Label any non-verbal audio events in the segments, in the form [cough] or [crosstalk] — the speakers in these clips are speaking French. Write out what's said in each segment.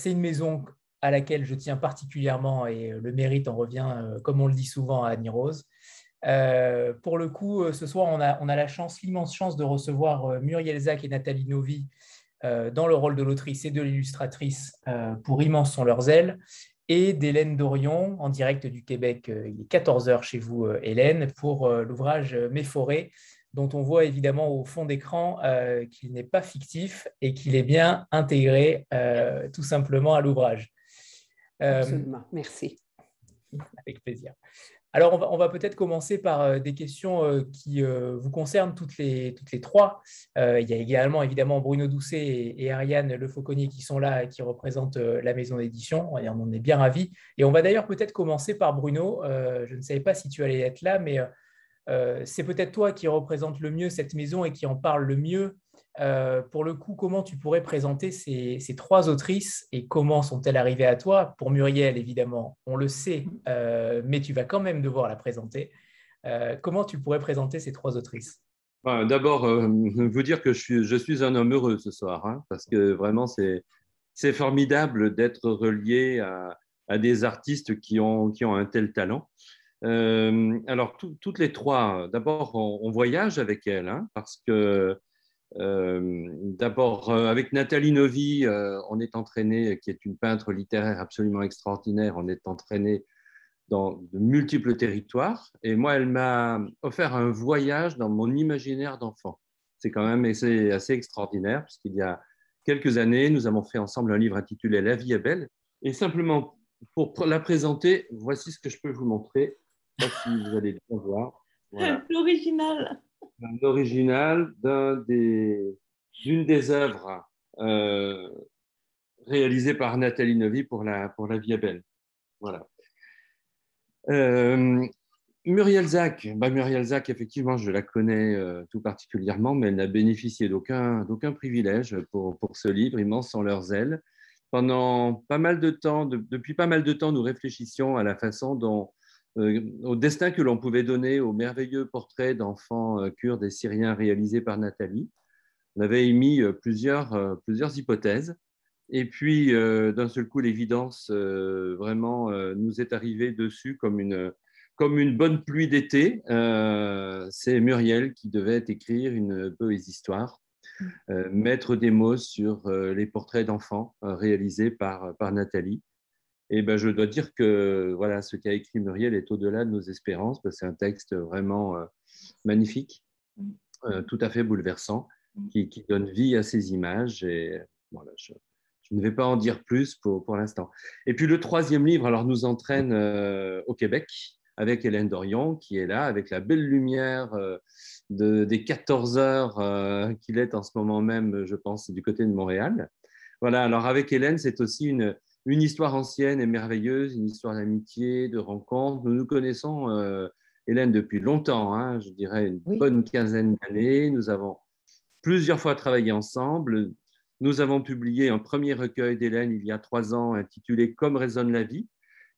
c'est une maison à laquelle je tiens particulièrement et le mérite en revient, comme on le dit souvent, à Annie Rose. pour le coup, ce soir, on a, la chance, l'immense chance de recevoir Muriel Zac et Nathalie Novi dans le rôle de l'autrice et de l'illustratrice pour Immenses sont leurs ailes, et d'Hélène Dorion en direct du Québec. Il est 14h chez vous, Hélène, pour l'ouvrage Mes forêts, dont on voit évidemment au fond d'écran euh, qu'il n'est pas fictif et qu'il est bien intégré euh, tout simplement à l'ouvrage. Euh, Absolument, merci. Avec plaisir. Alors, on va, peut-être commencer par des questions qui vous concernent toutes les, toutes les trois. il y a également évidemment Bruno Doucet et, Ariane Le Fauconnier qui sont là, et qui représentent la maison d'édition. On en est bien ravis. Et on va d'ailleurs peut-être commencer par Bruno. je ne savais pas si tu allais être là, mais euh, c'est peut-être toi qui représente le mieux cette maison et qui en parle le mieux. Euh, pour le coup, comment tu pourrais présenter ces, trois autrices et comment sont-elles arrivées à toi? Pour Muriel, évidemment, on le sait, euh, mais tu vas quand même devoir la présenter. comment tu pourrais présenter ces trois autrices? D'abord, [laughs] vous dire que je suis, un homme heureux ce soir, hein, parce que vraiment, c'est formidable d'être relié à, des artistes qui ont un tel talent. Euh, alors, toutes les trois, d'abord, on, voyage avec elles, hein, parce que euh, d'abord, euh, avec Nathalie Novi, on est entraîné, qui est une peintre littéraire absolument extraordinaire, on est entraîné dans de multiples territoires. Et moi, elle m'a offert un voyage dans mon imaginaire d'enfant. C'est quand même assez, assez extraordinaire, puisqu'il y a quelques années, nous avons fait ensemble un livre intitulé La vie est belle. Et simplement, pour la présenter, voici ce que je peux vous montrer si vous allez bien voir. L'original. L'original d'une des, des œuvres euh, réalisées par Nathalie Novi pour la, pour la Vie belle. Voilà. Euh, Muriel Zac, bah, Muriel Zac, effectivement, je la connais euh, tout particulièrement, mais elle n'a bénéficié d'aucun privilège pour, pour, ce livre, Immense sans leurs ailes. Pendant pas mal de temps, depuis pas mal de temps, nous réfléchissions à la façon dont au destin que l'on pouvait donner au merveilleux portrait d'enfants euh, kurdes et syriens réalisé par Nathalie. On avait émis euh, plusieurs, plusieurs hypothèses. Et puis, d'un seul coup, l'évidence vraiment nous est arrivée dessus comme une, comme une bonne pluie d'été. C'est Muriel qui devait écrire une poésie-histoire, mettre des mots sur les portraits d'enfants réalisés par, par Nathalie. Et ben, je dois dire que voilà, ce qu'a écrit Muriel est au-delà de nos espérances. C'est un texte vraiment euh, magnifique, mm. euh, tout à fait bouleversant, mm. qui, donne vie à ces images. Et voilà, je, ne vais pas en dire plus pour, pour l'instant. Et puis le troisième livre, alors nous entraîne euh, au Québec avec Hélène Dorion, qui est là, avec la belle lumière de, des 14 heures qu'il est en ce moment même, je pense, du côté de Montréal. Voilà, alors avec Hélène, c'est aussi une, une histoire ancienne et merveilleuse, une histoire d'amitié, de rencontre. Nous nous connaissons, euh, Hélène, depuis longtemps, hein, je dirais une bonne quinzaine d'années. Nous avons plusieurs fois travaillé ensemble. Nous avons publié un premier recueil d'Hélène il y a trois ans intitulé Comme résonne la vie.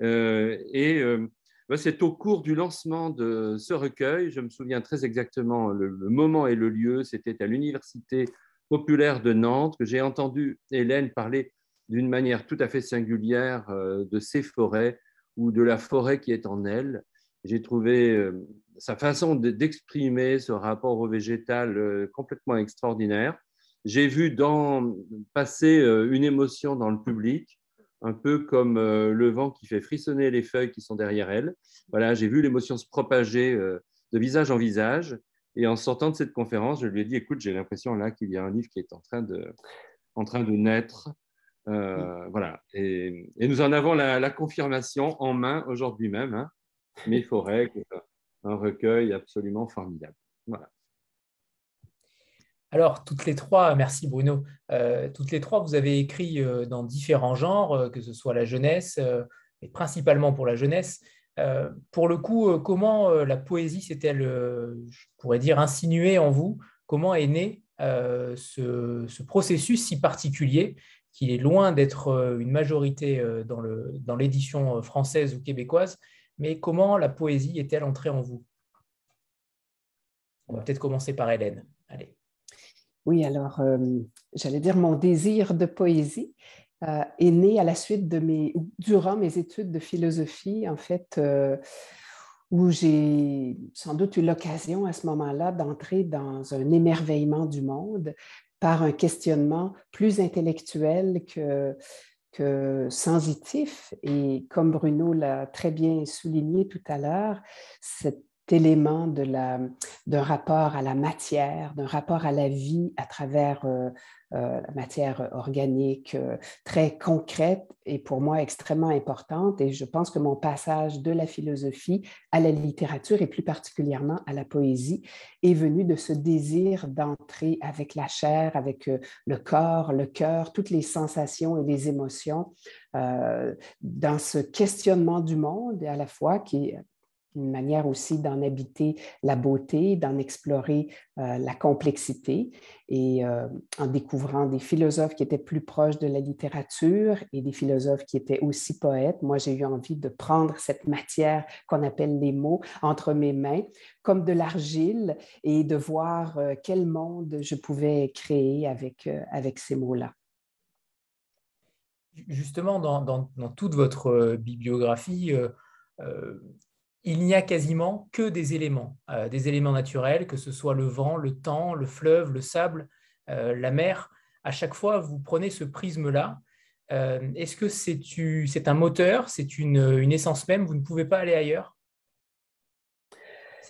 Euh, et euh, bah, c'est au cours du lancement de ce recueil, je me souviens très exactement le, le moment et le lieu, c'était à l'Université populaire de Nantes que j'ai entendu Hélène parler d'une manière tout à fait singulière euh, de ces forêts ou de la forêt qui est en elle. J'ai trouvé euh, sa façon d'exprimer ce rapport au végétal euh, complètement extraordinaire. J'ai vu dans, passer une émotion dans le public, un peu comme le vent qui fait frissonner les feuilles qui sont derrière elle. Voilà, j'ai vu l'émotion se propager de visage en visage. Et en sortant de cette conférence, je lui ai dit, écoute, j'ai l'impression là qu'il y a un livre qui est en train de naître euh, voilà. Et, nous en avons la, confirmation en main aujourd'hui même. Hein. Mes forêts, un recueil absolument formidable. Voilà. Alors, toutes les trois, merci Bruno, euh, toutes les trois, vous avez écrit euh, dans différents genres, que ce soit la jeunesse, et principalement pour la jeunesse. pour le coup, comment la poésie s'est-elle, je pourrais dire, insinuée en vous? Comment est né ce, processus si particulier? Qu'il est loin d'être euh, une majorité euh, dans l'édition euh, française ou québécoise, mais comment la poésie est-elle entrée en vous? On va peut-être commencer par Hélène. Allez. Oui, alors, j'allais dire mon désir de poésie. est né à la suite de mes, durant mes études de philosophie, en fait, où j'ai sans doute eu l'occasion à ce moment-là d'entrer dans un émerveillement du monde par un questionnement plus intellectuel que, que sensitif. Et comme Bruno l'a très bien souligné tout à l'heure, élément d'un rapport à la matière, d'un rapport à la vie à travers euh, euh, la matière organique euh, très concrète et pour moi extrêmement importante. Et je pense que mon passage de la philosophie à la littérature et plus particulièrement à la poésie est venu de ce désir d'entrer avec la chair, avec le corps, le cœur, toutes les sensations et les émotions dans ce questionnement du monde à la fois qui une manière aussi d'en habiter la beauté, d'en explorer euh, la complexité et euh, en découvrant des philosophes qui étaient plus proches de la littérature et des philosophes qui étaient aussi poètes. Moi, j'ai eu envie de prendre cette matière qu'on appelle les mots entre mes mains comme de l'argile et de voir euh, quel monde je pouvais créer avec, avec ces mots-là. Justement, dans, dans, toute votre bibliographie, il n'y a quasiment que des éléments, euh, des éléments naturels, que ce soit le vent, le temps, le fleuve, le sable, euh, la mer. À chaque fois, vous prenez ce prisme-là. Euh, est-ce que c'est un moteur, c'est une essence même Vous ne pouvez pas aller ailleurs?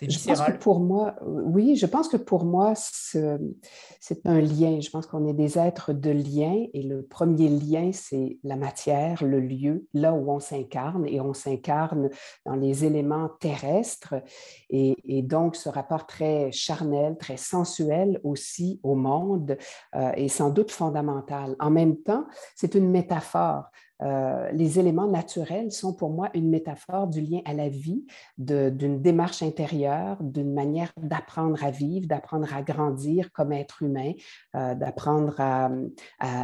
Je pense que pour moi, oui, je pense que pour moi, c'est un lien. Je pense qu'on est des êtres de lien et le premier lien, c'est la matière, le lieu, là où on s'incarne et on s'incarne dans les éléments terrestres et, donc ce rapport très charnel, très sensuel aussi au monde euh, est sans doute fondamental. En même temps, c'est une métaphore. Euh, les éléments naturels sont pour moi une métaphore du lien à la vie, d'une démarche intérieure, d'une manière d'apprendre à vivre, d'apprendre à grandir comme être humain, euh, d'apprendre à,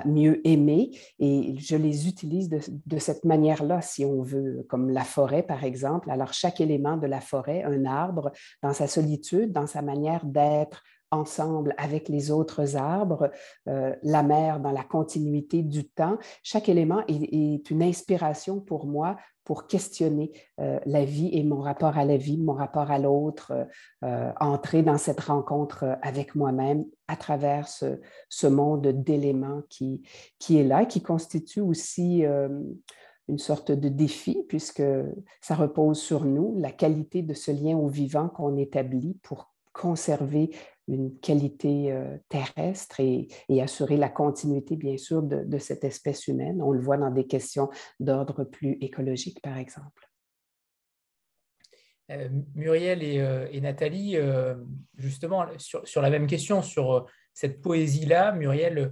mieux aimer. Et je les utilise de, de cette manière-là, si on veut, comme la forêt, par exemple. Alors, chaque élément de la forêt, un arbre, dans sa solitude, dans sa manière d'être ensemble avec les autres arbres, euh, la mer dans la continuité du temps. Chaque élément est, une inspiration pour moi pour questionner euh, la vie et mon rapport à la vie, mon rapport à l'autre, euh, entrer dans cette rencontre avec moi-même à travers ce, ce monde d'éléments qui, qui est là, qui constitue aussi une sorte de défi puisque ça repose sur nous, la qualité de ce lien au vivant qu'on établit pour conserver une qualité euh, terrestre et, assurer la continuité, bien sûr, de, cette espèce humaine. On le voit dans des questions d'ordre plus écologique, par exemple. Euh, Muriel et, euh, Nathalie, justement, sur, la même question, sur cette poésie-là, Muriel,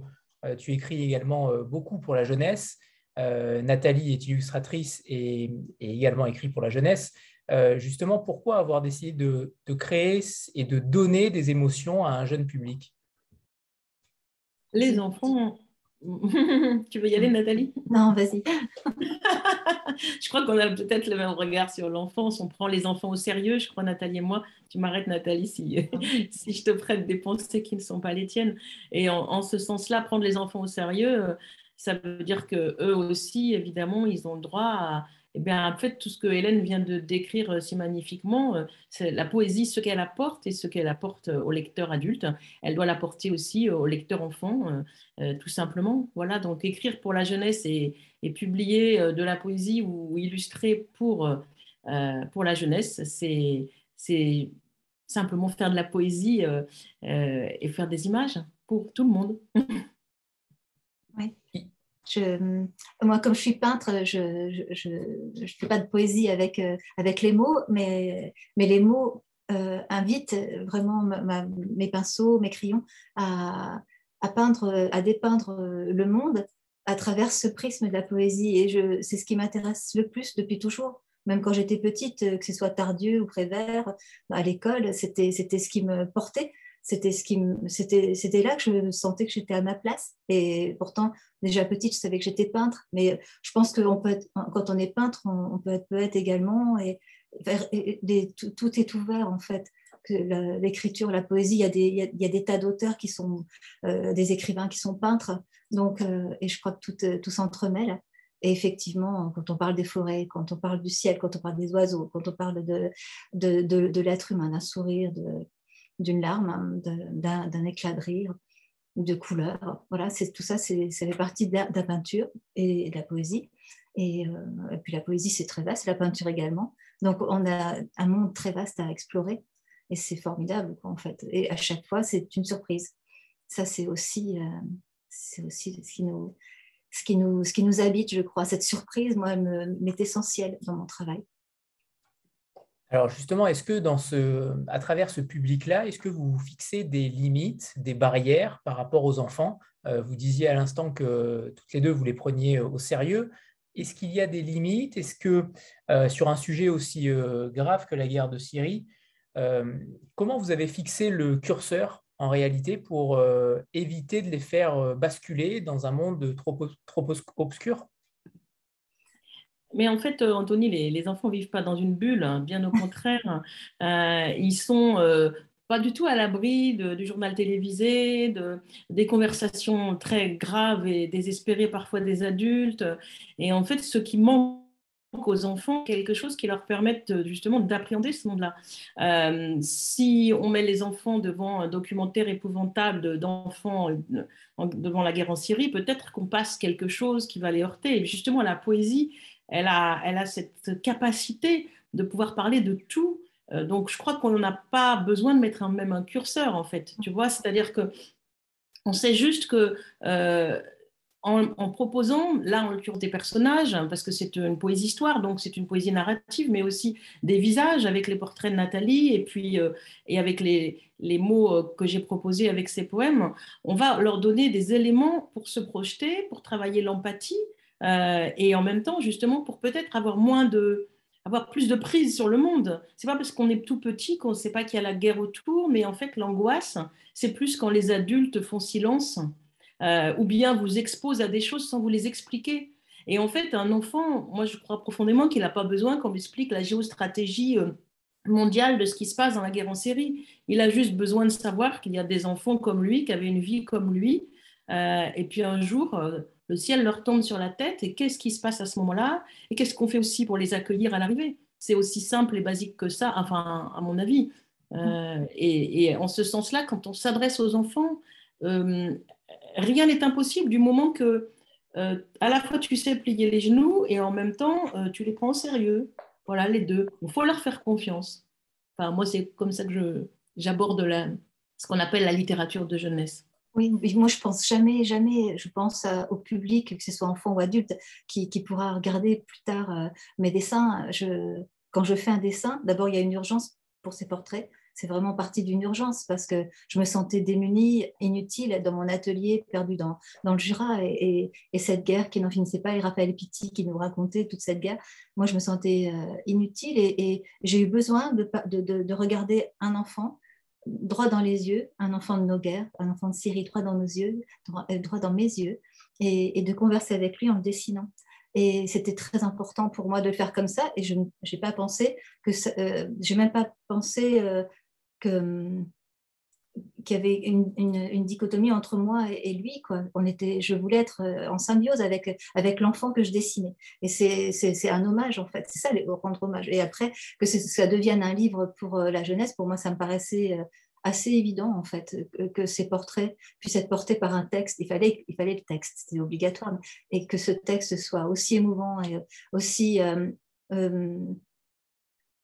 tu écris également beaucoup pour la jeunesse. Nathalie est illustratrice et, et, également écrit pour la jeunesse. Euh, justement, pourquoi avoir décidé de, créer et de donner des émotions à un jeune public? Les enfants. [laughs] tu veux y aller, Nathalie? Non, vas-y. [laughs] je crois qu'on a peut-être le même regard sur l'enfance. On prend les enfants au sérieux, je crois, Nathalie et moi. Tu m'arrêtes, Nathalie, si, [laughs] si je te prête des pensées qui ne sont pas les tiennes. Et en, en ce sens-là, prendre les enfants au sérieux, euh, ça veut dire que eux aussi, évidemment, ils ont le droit à, eh bien, en fait, tout ce que Hélène vient de décrire euh, si magnifiquement, euh, c'est la poésie, ce qu'elle apporte et ce qu'elle apporte euh, au lecteur adulte, elle doit l'apporter aussi au lecteur enfant, tout simplement. Voilà, donc écrire pour la jeunesse et, publier de la poésie ou illustrer pour, pour la jeunesse, c'est simplement faire de la poésie et faire des images pour tout le monde. [laughs] Moi, comme je suis peintre, je ne fais pas de poésie avec, euh, les mots, mais, les mots euh, invitent vraiment mes pinceaux, mes crayons à, peindre, à dépeindre le monde à travers ce prisme de la poésie. Et c'est ce qui m'intéresse le plus depuis toujours. Même quand j'étais petite, que ce soit Tardieu ou Prévert, à l'école, c'était ce qui me portait c'était ce qui c'était c'était là que je sentais que j'étais à ma place et pourtant déjà petite je savais que j'étais peintre mais je pense que peut être, quand on est peintre on, peut être poète également et, tout, est ouvert en fait l'écriture, la poésie, il y a des, il y a, des tas d'auteurs qui sont des écrivains qui sont peintres. Donc, et je crois que tout, tout s'entremêle. Et effectivement, quand on parle des forêts, quand on parle du ciel, quand on parle des oiseaux, quand on parle de, de, de, l'être humain, d'un sourire, d'une larme, d'un éclat de rire, de couleurs, voilà, tout ça, ça fait partie de la, peinture et de la poésie. Et, euh, et puis la poésie, c'est très vaste, la peinture également. Donc on a un monde très vaste à explorer et c'est formidable en fait. Et à chaque fois, c'est une surprise. Ça, c'est aussi, euh, c'est aussi ce qui nous, ce qui nous, ce qui nous habite, je crois. Cette surprise, moi, m'est essentielle dans mon travail. Alors justement, est-ce que dans ce, à travers ce public-là, est-ce que vous fixez des limites, des barrières par rapport aux enfants? Euh, Vous disiez à l'instant que toutes les deux, vous les preniez au sérieux. Est-ce qu'il y a des limites? Est-ce que euh, sur un sujet aussi euh, grave que la guerre de Syrie, comment vous avez fixé le curseur en réalité pour euh, éviter de les faire euh, basculer dans un monde trop, trop obscur? Mais en fait, euh, Anthony, les, enfants ne vivent pas dans une bulle, hein, bien au contraire. ils sont pas du tout à l'abri du journal télévisé, de, des conversations très graves et désespérées parfois des adultes. Et en fait, ce qui manque aux enfants quelque chose qui leur permette justement d'appréhender ce monde-là. Euh, si on met les enfants devant un documentaire épouvantable d'enfants devant la guerre en Syrie, peut-être qu'on passe quelque chose qui va les heurter. Et justement, la poésie, elle a, elle a cette capacité de pouvoir parler de tout. Euh, donc, je crois qu'on n'a pas besoin de mettre un, même un curseur, en fait. Tu vois, c'est-à-dire que on sait juste que euh, en, proposant, là en l'occurrence des personnages, hein, parce que c'est une poésie-histoire, donc c'est une poésie narrative, mais aussi des visages avec les portraits de Nathalie et puis euh, et avec les, les mots que j'ai proposés avec ces poèmes, on va leur donner des éléments pour se projeter, pour travailler l'empathie euh, et en même temps justement pour peut-être avoir moins de avoir plus de prise sur le monde. C'est pas parce qu'on est tout petit qu'on ne sait pas qu'il y a la guerre autour, mais en fait l'angoisse, c'est plus quand les adultes font silence euh, ou bien vous expose à des choses sans vous les expliquer. Et en fait, un enfant, moi je crois profondément qu'il n'a pas besoin qu'on lui explique la géostratégie euh, mondiale de ce qui se passe dans la guerre en Syrie. Il a juste besoin de savoir qu'il y a des enfants comme lui, qui avaient une vie comme lui. Et puis un jour, le ciel leur tombe sur la tête. Et qu'est-ce qui se passe à ce moment-là? Et qu'est-ce qu'on fait aussi pour les accueillir à l'arrivée? C'est aussi simple et basique que ça, enfin, à mon avis. et, et, en ce sens-là, quand on s'adresse aux enfants, rien n'est impossible du moment que euh, à la fois tu sais plier les genoux et en même temps euh, tu les prends au sérieux. Voilà, les deux. Il faut leur faire confiance. Enfin, moi, c'est comme ça que je, j'aborde ce qu'on appelle la littérature de jeunesse. Oui, moi je pense jamais, jamais, je pense au public, que ce soit enfant ou adulte, qui, pourra regarder plus tard euh, mes dessins. Quand je fais un dessin, d'abord il y a une urgence pour ces portraits c'est vraiment partie d'une urgence parce que je me sentais démunie, inutile dans mon atelier, perdue dans, le Jura et, cette guerre qui n'en finissait pas, et Raphaël Pitti qui nous racontait toute cette guerre. Moi, je me sentais euh, inutile et, j'ai eu besoin de, regarder un enfant droit dans les yeux, un enfant de nos guerres, un enfant de Syrie droit dans nos yeux, droit, euh, dans mes yeux, et, de converser avec lui en le dessinant. Et c'était très important pour moi de le faire comme ça. Et je n'ai pas pensé que, euh, j'ai même pas pensé qu'il y avait une, dichotomie entre moi et, lui. Quoi. On était, je voulais être euh, en symbiose avec, avec l'enfant que je dessinais. Et c'est un hommage, en fait. C'est ça, rendre hommage. Et après, que ça devienne un livre pour euh, la jeunesse, pour moi, ça me paraissait euh, assez évident, en fait, que, ces portraits puissent être portés par un texte. Il fallait, il fallait le texte, c'était obligatoire. Et que ce texte soit aussi émouvant et aussi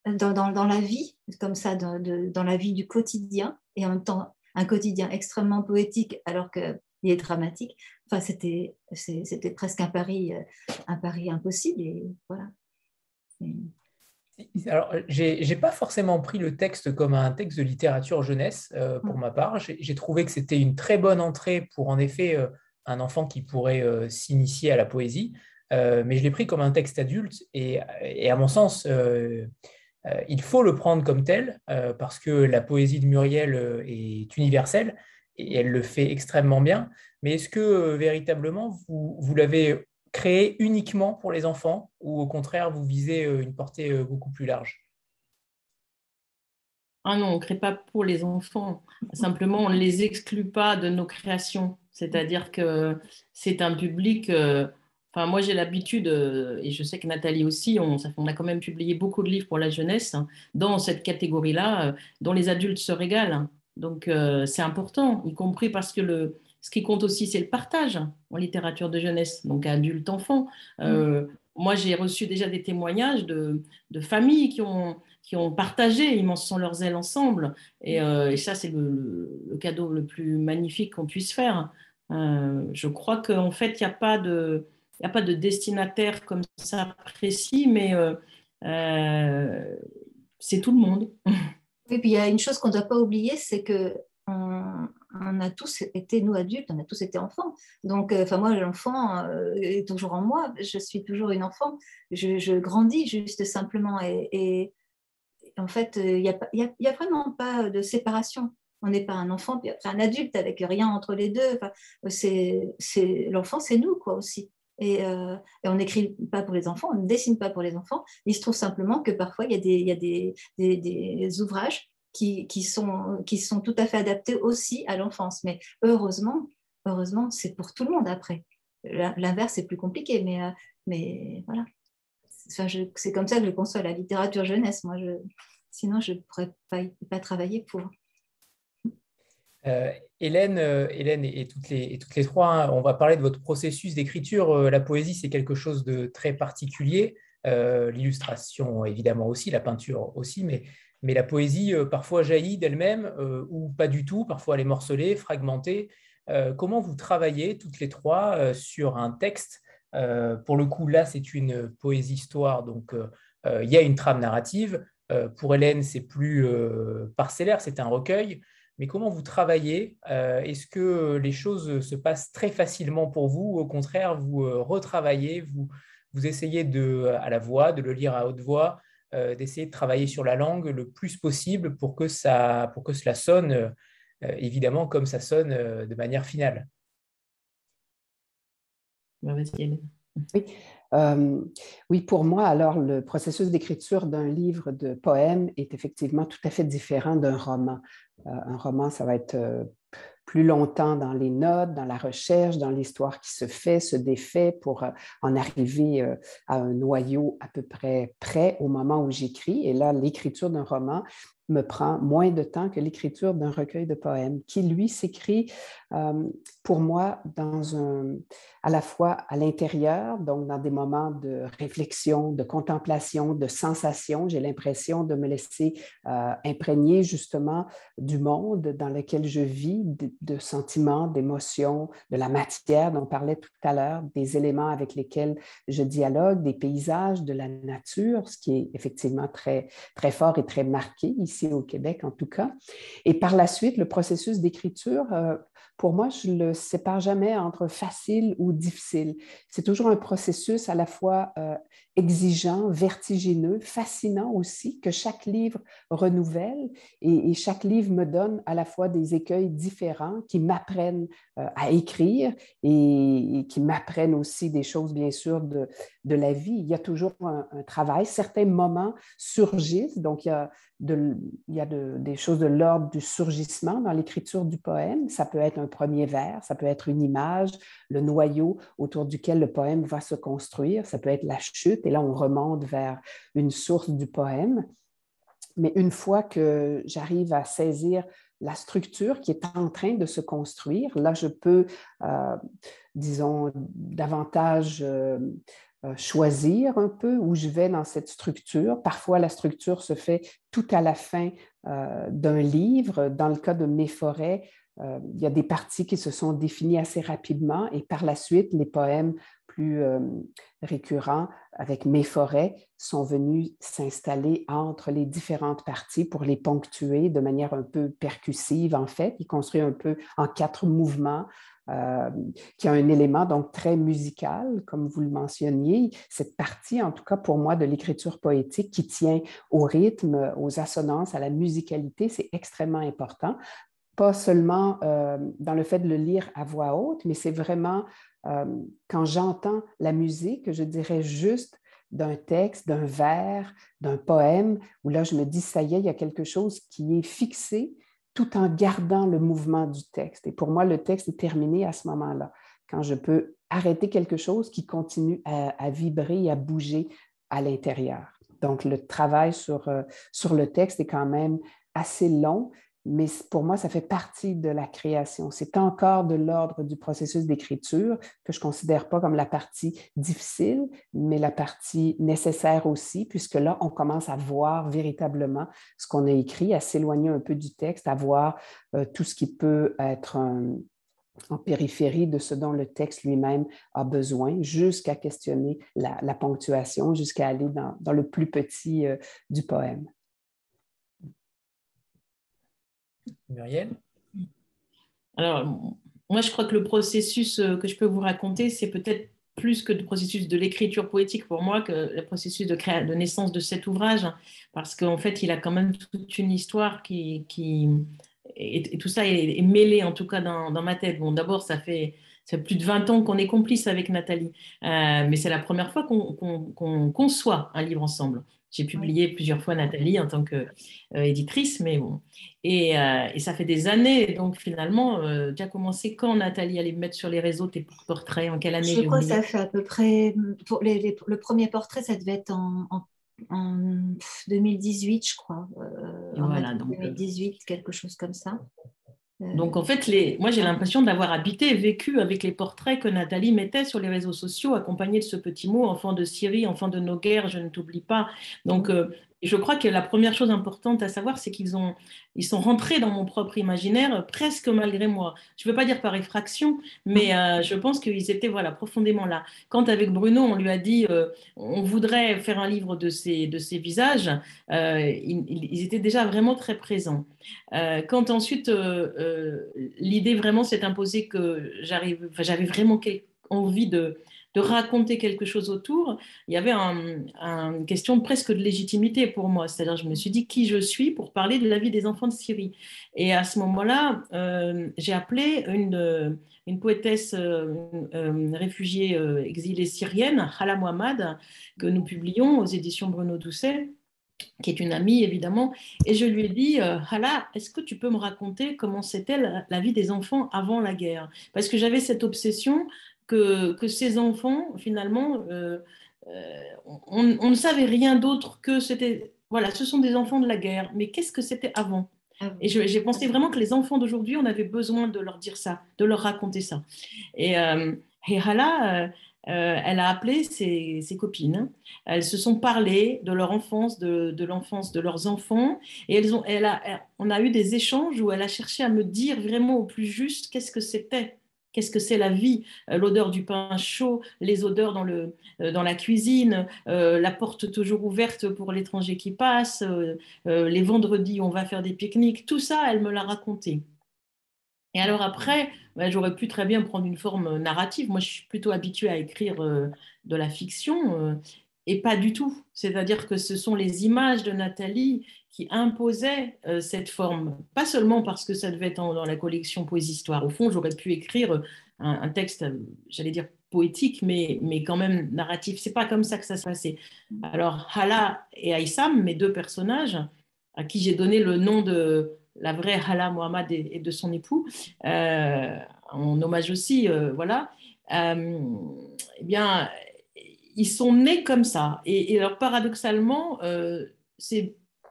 dans, dans, la vie, comme ça, dans, dans, la vie du quotidien, et en même temps un quotidien extrêmement poétique alors qu'il est dramatique. Enfin, c'était, c'était presque un pari, euh, un pari impossible. Et voilà. Alors, j'ai pas forcément pris le texte comme un texte de littérature jeunesse euh, pour ma part. J'ai trouvé que c'était une très bonne entrée pour, en effet, euh, un enfant qui pourrait s'initier à la poésie. mais je l'ai pris comme un texte adulte et, et à mon sens, il faut le prendre comme tel euh, parce que la poésie de Muriel euh, est universelle et elle le fait extrêmement bien. Mais est-ce que véritablement vous, vous l'avez créé uniquement pour les enfants ou au contraire vous visez une portée beaucoup plus large? Ah non, on ne crée pas pour les enfants. Simplement, on ne les exclut pas de nos créations. C'est-à-dire que c'est un public. Euh, enfin, moi, j'ai l'habitude, euh, et je sais que Nathalie aussi, on, a quand même publié beaucoup de livres pour la jeunesse hein, dans cette catégorie-là, euh, dont les adultes se régalent. Donc, c'est important, y compris parce que le, ce qui compte aussi, c'est le partage en littérature de jeunesse, donc adulte-enfant. Mm. Moi, j'ai reçu déjà des témoignages de, de familles qui ont qui ont partagé, ils m'en sont leurs ailes ensemble. Et, euh, ça, c'est le, cadeau le plus magnifique qu'on puisse faire. Euh, je crois qu'en fait, il n'y a, pas de, a pas de destinataire comme ça précis, mais euh, c'est tout le monde. [laughs] Et puis il y a une chose qu'on ne doit pas oublier, c'est que on, a tous été, nous adultes, on a tous été enfants. Donc, enfin moi, l'enfant est toujours en moi, je suis toujours une enfant, je, grandis juste simplement. et en fait, il n'y a, a, vraiment pas de séparation. On n'est pas un enfant, puis un adulte avec rien entre les deux. c'est, l'enfant, c'est nous quoi aussi. Euh, et, on n'écrit pas pour les enfants, on ne dessine pas pour les enfants. Il se trouve simplement que parfois, il y a des, ouvrages qui, sont, tout à fait adaptés aussi à l'enfance. Mais heureusement, heureusement, c'est pour tout le monde après. L'inverse est plus compliqué, mais, euh, voilà c'est comme ça que je conçois la littérature jeunesse. Moi, sinon, je ne pourrais pas travailler pour. Euh, Hélène, euh, Hélène et, toutes les, trois, hein, on va parler de votre processus d'écriture. Euh, la poésie, c'est quelque chose de très particulier. L'illustration, évidemment aussi, la peinture aussi, mais, mais la poésie, parfois jaillit d'elle-même ou pas du tout. Parfois, elle est morcelée, fragmentée. comment vous travaillez toutes les trois sur un texte? Pour le coup, là, c'est une poésie-histoire, donc il y a une trame narrative. pour Hélène, c'est plus parcellaire, c'est un recueil. Mais comment vous travaillez Est-ce que les choses se passent très facilement pour vous ou au contraire, vous retravaillez, vous, vous essayez de, à la voix, de le lire à haute voix, d'essayer de travailler sur la langue le plus possible pour que, ça, pour que cela sonne évidemment comme ça sonne de manière finale? Oui. Euh, oui, pour moi, alors le processus d'écriture d'un livre de poèmes est effectivement tout à fait différent d'un roman. Euh, un roman, ça va être euh, plus longtemps dans les notes, dans la recherche, dans l'histoire qui se fait, se défait pour en arriver à un noyau à peu près prêt au moment où j'écris. Et là, l'écriture d'un roman me prend moins de temps que l'écriture d'un recueil de poèmes qui, lui, s'écrit pour moi dans un, à la fois à l'intérieur, donc dans des moments de réflexion, de contemplation, de sensation. J'ai l'impression de me laisser euh, imprégner justement du monde dans lequel je vis, de, sentiments, d'émotions, de la matière dont on parlait tout à l'heure, des éléments avec lesquels je dialogue, des paysages, de la nature, ce qui est effectivement très, très fort et très marqué ici au Québec en tout cas. Et par la suite, le processus d'écriture, euh, pour moi, je ne le sépare jamais entre facile ou difficile. C'est toujours un processus à la fois euh, exigeant, vertigineux, fascinant aussi, que chaque livre renouvelle et, chaque livre me donne à la fois des écueils différents qui m'apprennent euh, à écrire et, qui m'apprennent aussi des choses, bien sûr, de, la vie. Il y a toujours un, travail. Certains moments surgissent, donc il y a, de, il y a des choses de l'ordre du surgissement dans l'écriture du poème. Ça peut être un premier vers, ça peut être une image, le noyau autour duquel le poème va se construire, ça peut être la chute et là, on remonte vers une source du poème. Mais une fois que j'arrive à saisir la structure qui est en train de se construire, là, je peux, euh, disons, davantage euh, euh, choisir un peu où je vais dans cette structure. Parfois, la structure se fait tout à la fin d'un livre. Dans le cas de Mes forêts, il y a des parties qui se sont définies assez rapidement et par la suite, les poèmes plus euh, récurrents avec mes forêts sont venus s'installer entre les différentes parties pour les ponctuer de manière un peu percussive en fait. Il construit un peu en quatre mouvements euh, qui a un élément donc très musical, comme vous le mentionniez. Cette partie, en tout cas pour moi, de l'écriture poétique qui tient au rythme, aux assonances, à la musicalité, c'est extrêmement important pas seulement euh, dans le fait de le lire à voix haute, mais c'est vraiment euh, quand j'entends la musique, je dirais juste d'un texte, d'un vers, d'un poème, où là, je me dis, ça y est, il y a quelque chose qui est fixé tout en gardant le mouvement du texte. Et pour moi, le texte est terminé à ce moment-là, quand je peux arrêter quelque chose qui continue à, vibrer et à bouger à l'intérieur. Donc, le travail sur, euh, sur le texte est quand même assez long, mais pour moi, ça fait partie de la création. C'est encore de l'ordre du processus d'écriture que je ne considère pas comme la partie difficile, mais la partie nécessaire aussi, puisque là, on commence à voir véritablement ce qu'on a écrit, à s'éloigner un peu du texte, à voir euh, tout ce qui peut être en périphérie de ce dont le texte lui-même a besoin, jusqu'à questionner la, ponctuation, jusqu'à aller dans, le plus petit euh, du poème. Muriel Alors, moi, je crois que le processus euh, que je peux vous raconter, c'est peut-être plus que le processus de l'écriture poétique pour moi, que le processus de, naissance de cet ouvrage, parce qu'en fait, il a quand même toute une histoire qui... qui et, tout ça est, mêlé, en tout cas, dans, ma tête. Bon, d'abord, ça fait, ça plus de 20 ans qu'on est complice avec Nathalie, euh, mais c'est la première fois qu'on conçoit un livre ensemble. J'ai publié plusieurs fois Nathalie en tant qu'éditrice, euh, mais bon. Euh, et, ça fait des années, donc finalement, euh, tu as commencé quand Nathalie allait mettre sur les réseaux tes portraits? En quelle année Je crois que ça fait à peu près. Pour le premier portrait, ça devait être en, 2018, je crois. voilà, donc, 2018, quelque chose comme ça. Donc en fait, les... moi j'ai l'impression d'avoir habité et vécu avec les portraits que Nathalie mettait sur les réseaux sociaux, accompagnés de ce petit mot, enfant de Syrie, enfant de nos guerres, je ne t'oublie pas. Donc euh, je crois que la première chose importante à savoir, c'est qu'ils ont, ils sont rentrés dans mon propre imaginaire presque malgré moi. Je ne veux pas dire par effraction, mais euh, je pense qu'ils étaient voilà, profondément là. Quand avec Bruno, on lui a dit euh, on voudrait faire un livre de ces, de ces visages, euh, ils, étaient déjà vraiment très présents. quand ensuite l'idée vraiment s'est imposée que j'avais vraiment envie de de raconter quelque chose autour, il y avait une question presque de légitimité pour moi. C'est-à-dire, je me suis dit qui je suis pour parler de la vie des enfants de Syrie. Et à ce moment-là, euh, j'ai appelé une, poétesse euh, euh, réfugiée exilée syrienne, Hala Mohamed, que nous publions aux éditions Bruno Doucet qui est une amie évidemment, et je lui ai dit, Hala, est-ce que tu peux me raconter comment c'était la, vie des enfants avant la guerre? Parce que j'avais cette obsession que, ces enfants, finalement, euh, euh, on, ne savait rien d'autre que c'était, voilà, ce sont des enfants de la guerre, mais qu'est-ce que c'était avant? Ah et j'ai pensé vraiment que les enfants d'aujourd'hui, on avait besoin de leur dire ça, de leur raconter ça. Et, euh, Hala, elle a appelé ses, copines. Elles se sont parlé de leur enfance, de, l'enfance de leurs enfants. Et elles ont, elle a, on a eu des échanges où elle a cherché à me dire vraiment au plus juste qu'est-ce que c'était Qu'est-ce que c'est la vie euh, L'odeur du pain chaud, les odeurs dans, le, euh, dans la cuisine, euh, la porte toujours ouverte pour l'étranger qui passe, les vendredis on va faire des pique-niques, tout ça, elle me l'a raconté. Et alors après, bah, j'aurais pu très bien prendre une forme narrative. Moi, je suis plutôt habituée à écrire de la fiction et pas du tout. C'est-à-dire que ce sont les images de Nathalie qui imposaient euh, cette forme, pas seulement parce que ça devait être dans la collection Poésie-Histoire. Au fond, j'aurais pu écrire un, texte, euh, j'allais dire poétique, mais, mais quand même narratif. C'est pas comme ça que ça se passait. Alors, Hala et Aïssam, mes deux personnages, à qui j'ai donné le nom de la vraie Hala Mohamed et, de son époux, euh, en hommage aussi, voilà, eh bien, ils sont nés comme ça. Et, alors, paradoxalement, euh,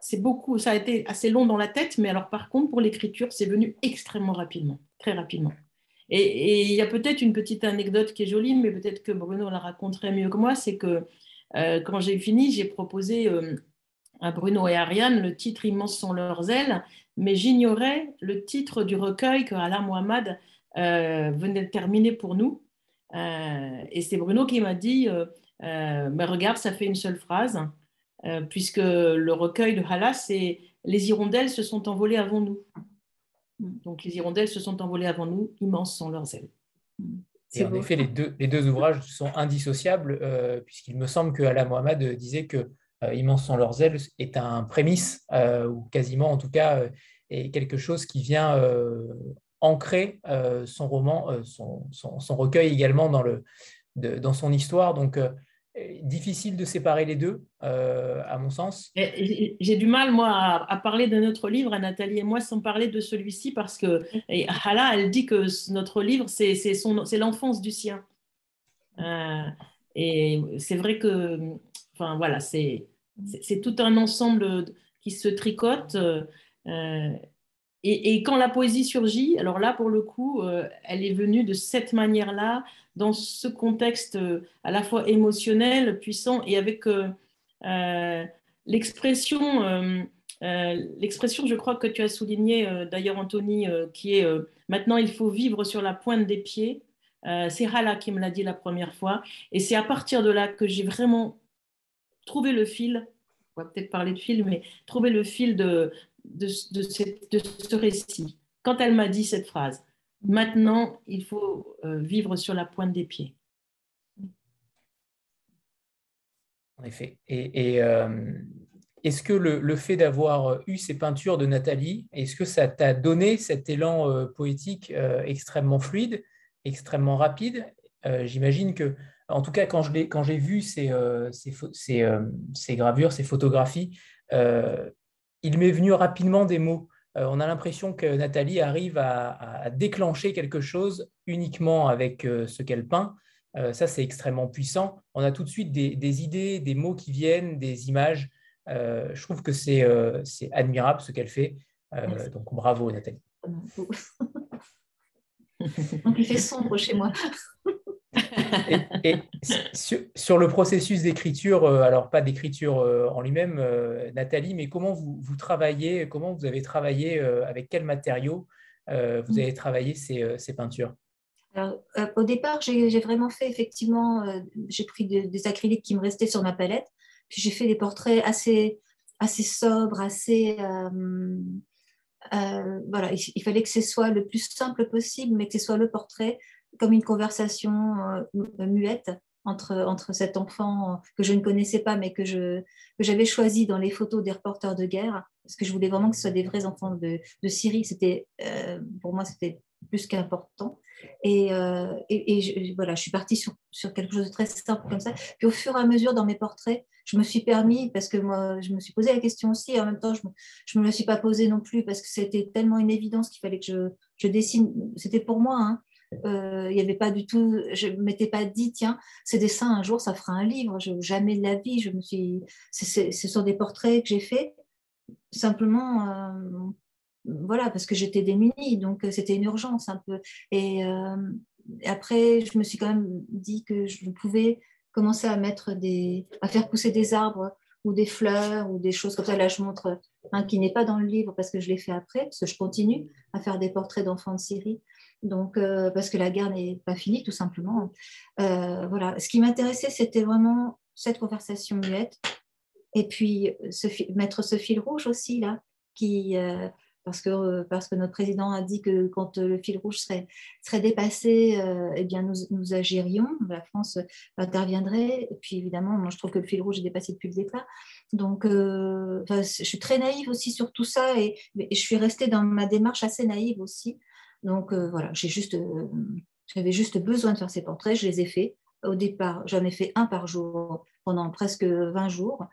c'est beaucoup, ça a été assez long dans la tête, mais alors par contre, pour l'écriture, c'est venu extrêmement rapidement, très rapidement. Et il y a peut-être une petite anecdote qui est jolie, mais peut-être que Bruno la raconterait mieux que moi, c'est que euh, quand j'ai fini, j'ai proposé euh, à Bruno et Ariane le titre Immense sont leurs ailes, mais j'ignorais le titre du recueil que Alain Mohamed venait de terminer pour nous. et c'est Bruno qui m'a dit euh, mais regarde, ça fait une seule phrase, euh, puisque le recueil de Halas, c'est Les hirondelles se sont envolées avant nous. Donc les hirondelles se sont envolées avant nous, immenses sont leurs ailes. Et en effet, les deux, les deux, ouvrages sont indissociables, euh, puisqu'il me semble que Alain Mohamed disait que Immenses sont leurs ailes est un prémisse, ou quasiment en tout cas, est quelque chose qui vient ancrer son roman, son, son, son, recueil également dans, le, dans son histoire. Donc, difficile de séparer les deux, à mon sens. J'ai du mal, moi, à, parler de notre livre, à Nathalie et moi, sans parler de celui-ci, parce que Hala, elle dit que notre livre, c'est l'enfance du sien. et c'est vrai que, enfin voilà, c'est tout un ensemble qui se tricote. Et, quand la poésie surgit, alors là, pour le coup, euh, elle est venue de cette manière-là, dans ce contexte euh, à la fois émotionnel, puissant, et avec euh, l'expression, l'expression, je crois que tu as souligné d'ailleurs, Anthony, qui est maintenant il faut vivre sur la pointe des pieds. c'est Hala qui me l'a dit la première fois. Et c'est à partir de là que j'ai vraiment trouvé le fil on va peut-être parler de fil, mais trouver le fil de, de, ce récit. Quand elle m'a dit cette phrase, maintenant, il faut euh, vivre sur la pointe des pieds. En effet. Et, euh, est-ce que le, fait d'avoir eu ces peintures de Nathalie, est-ce que ça t'a donné cet élan euh, poétique extrêmement fluide, extrêmement rapide? J'imagine que, en tout cas, quand j'ai vu ces, gravures, ces photographies, il m'est venu rapidement des mots. Euh, on a l'impression que Nathalie arrive à, déclencher quelque chose uniquement avec euh, ce qu'elle peint. Euh, ça, c'est extrêmement puissant. On a tout de suite des, idées, des mots qui viennent, des images. je trouve que c'est admirable ce qu'elle fait. donc, bravo, Nathalie. il [laughs] fait sombre chez moi et, sur, le processus d'écriture, euh, alors pas d'écriture euh, en lui-même, euh, Nathalie, mais comment vous, travaillez, comment vous avez travaillé, avec quels matériaux vous mm. avez travaillé ces, peintures? Au départ, j'ai vraiment fait effectivement, j'ai pris des acryliques qui me restaient sur ma palette, puis j'ai fait des portraits assez, assez sobres, assez... voilà, il, fallait que ce soit le plus simple possible, mais que ce soit le portrait comme une conversation euh, muette entre, entre cet enfant que je ne connaissais pas, mais que, je, que j'avais choisi dans les photos des reporters de guerre, parce que je voulais vraiment que ce soit des vrais enfants de, de Syrie. C'était, euh, pour moi, c'était plus qu'important. Et, euh, et, je, voilà, je suis partie sur, sur, quelque chose de très simple comme ça. Puis au fur et à mesure, dans mes portraits, je me suis permis, parce que moi, je me suis posé la question aussi, et en même temps, je ne me, la suis pas posée non plus, parce que c'était tellement une évidence qu'il fallait que je, je dessine. C'était pour moi, hein, euh, n'y avait pas du tout, je ne m'étais pas dit, tiens, ces dessins, un jour, ça fera un livre. Jamais de la vie, je me suis. Ce sont des portraits que j'ai faits, simplement, euh, voilà, parce que j'étais démunie, donc euh, c'était une urgence un peu. Et après, je me suis quand même dit que je pouvais commencer à mettre des, à faire pousser des arbres ou des fleurs ou des choses comme ça. Là, je montre un qui n'est pas dans le livre parce que je l'ai fait après, parce que je continue à faire des portraits d'enfants de Syrie donc euh, parce que la guerre n'est pas finie tout simplement. Euh, voilà, ce qui m'intéressait, c'était vraiment cette conversation muette, et puis mettre ce fil rouge aussi là, euh, parce que, parce que notre président a dit que quand le fil rouge serait, serait dépassé, eh bien nous, nous, agirions, la France interviendrait. Et puis évidemment, moi je trouve que le fil rouge est dépassé depuis le départ. Donc je suis très naïve aussi sur tout ça et, je suis restée dans ma démarche assez naïve aussi. Donc euh, voilà, j'ai juste, euh, j'avais juste besoin de faire ces portraits, je les ai faits. Au départ, j'en ai fait un par jour pendant presque 20 jours.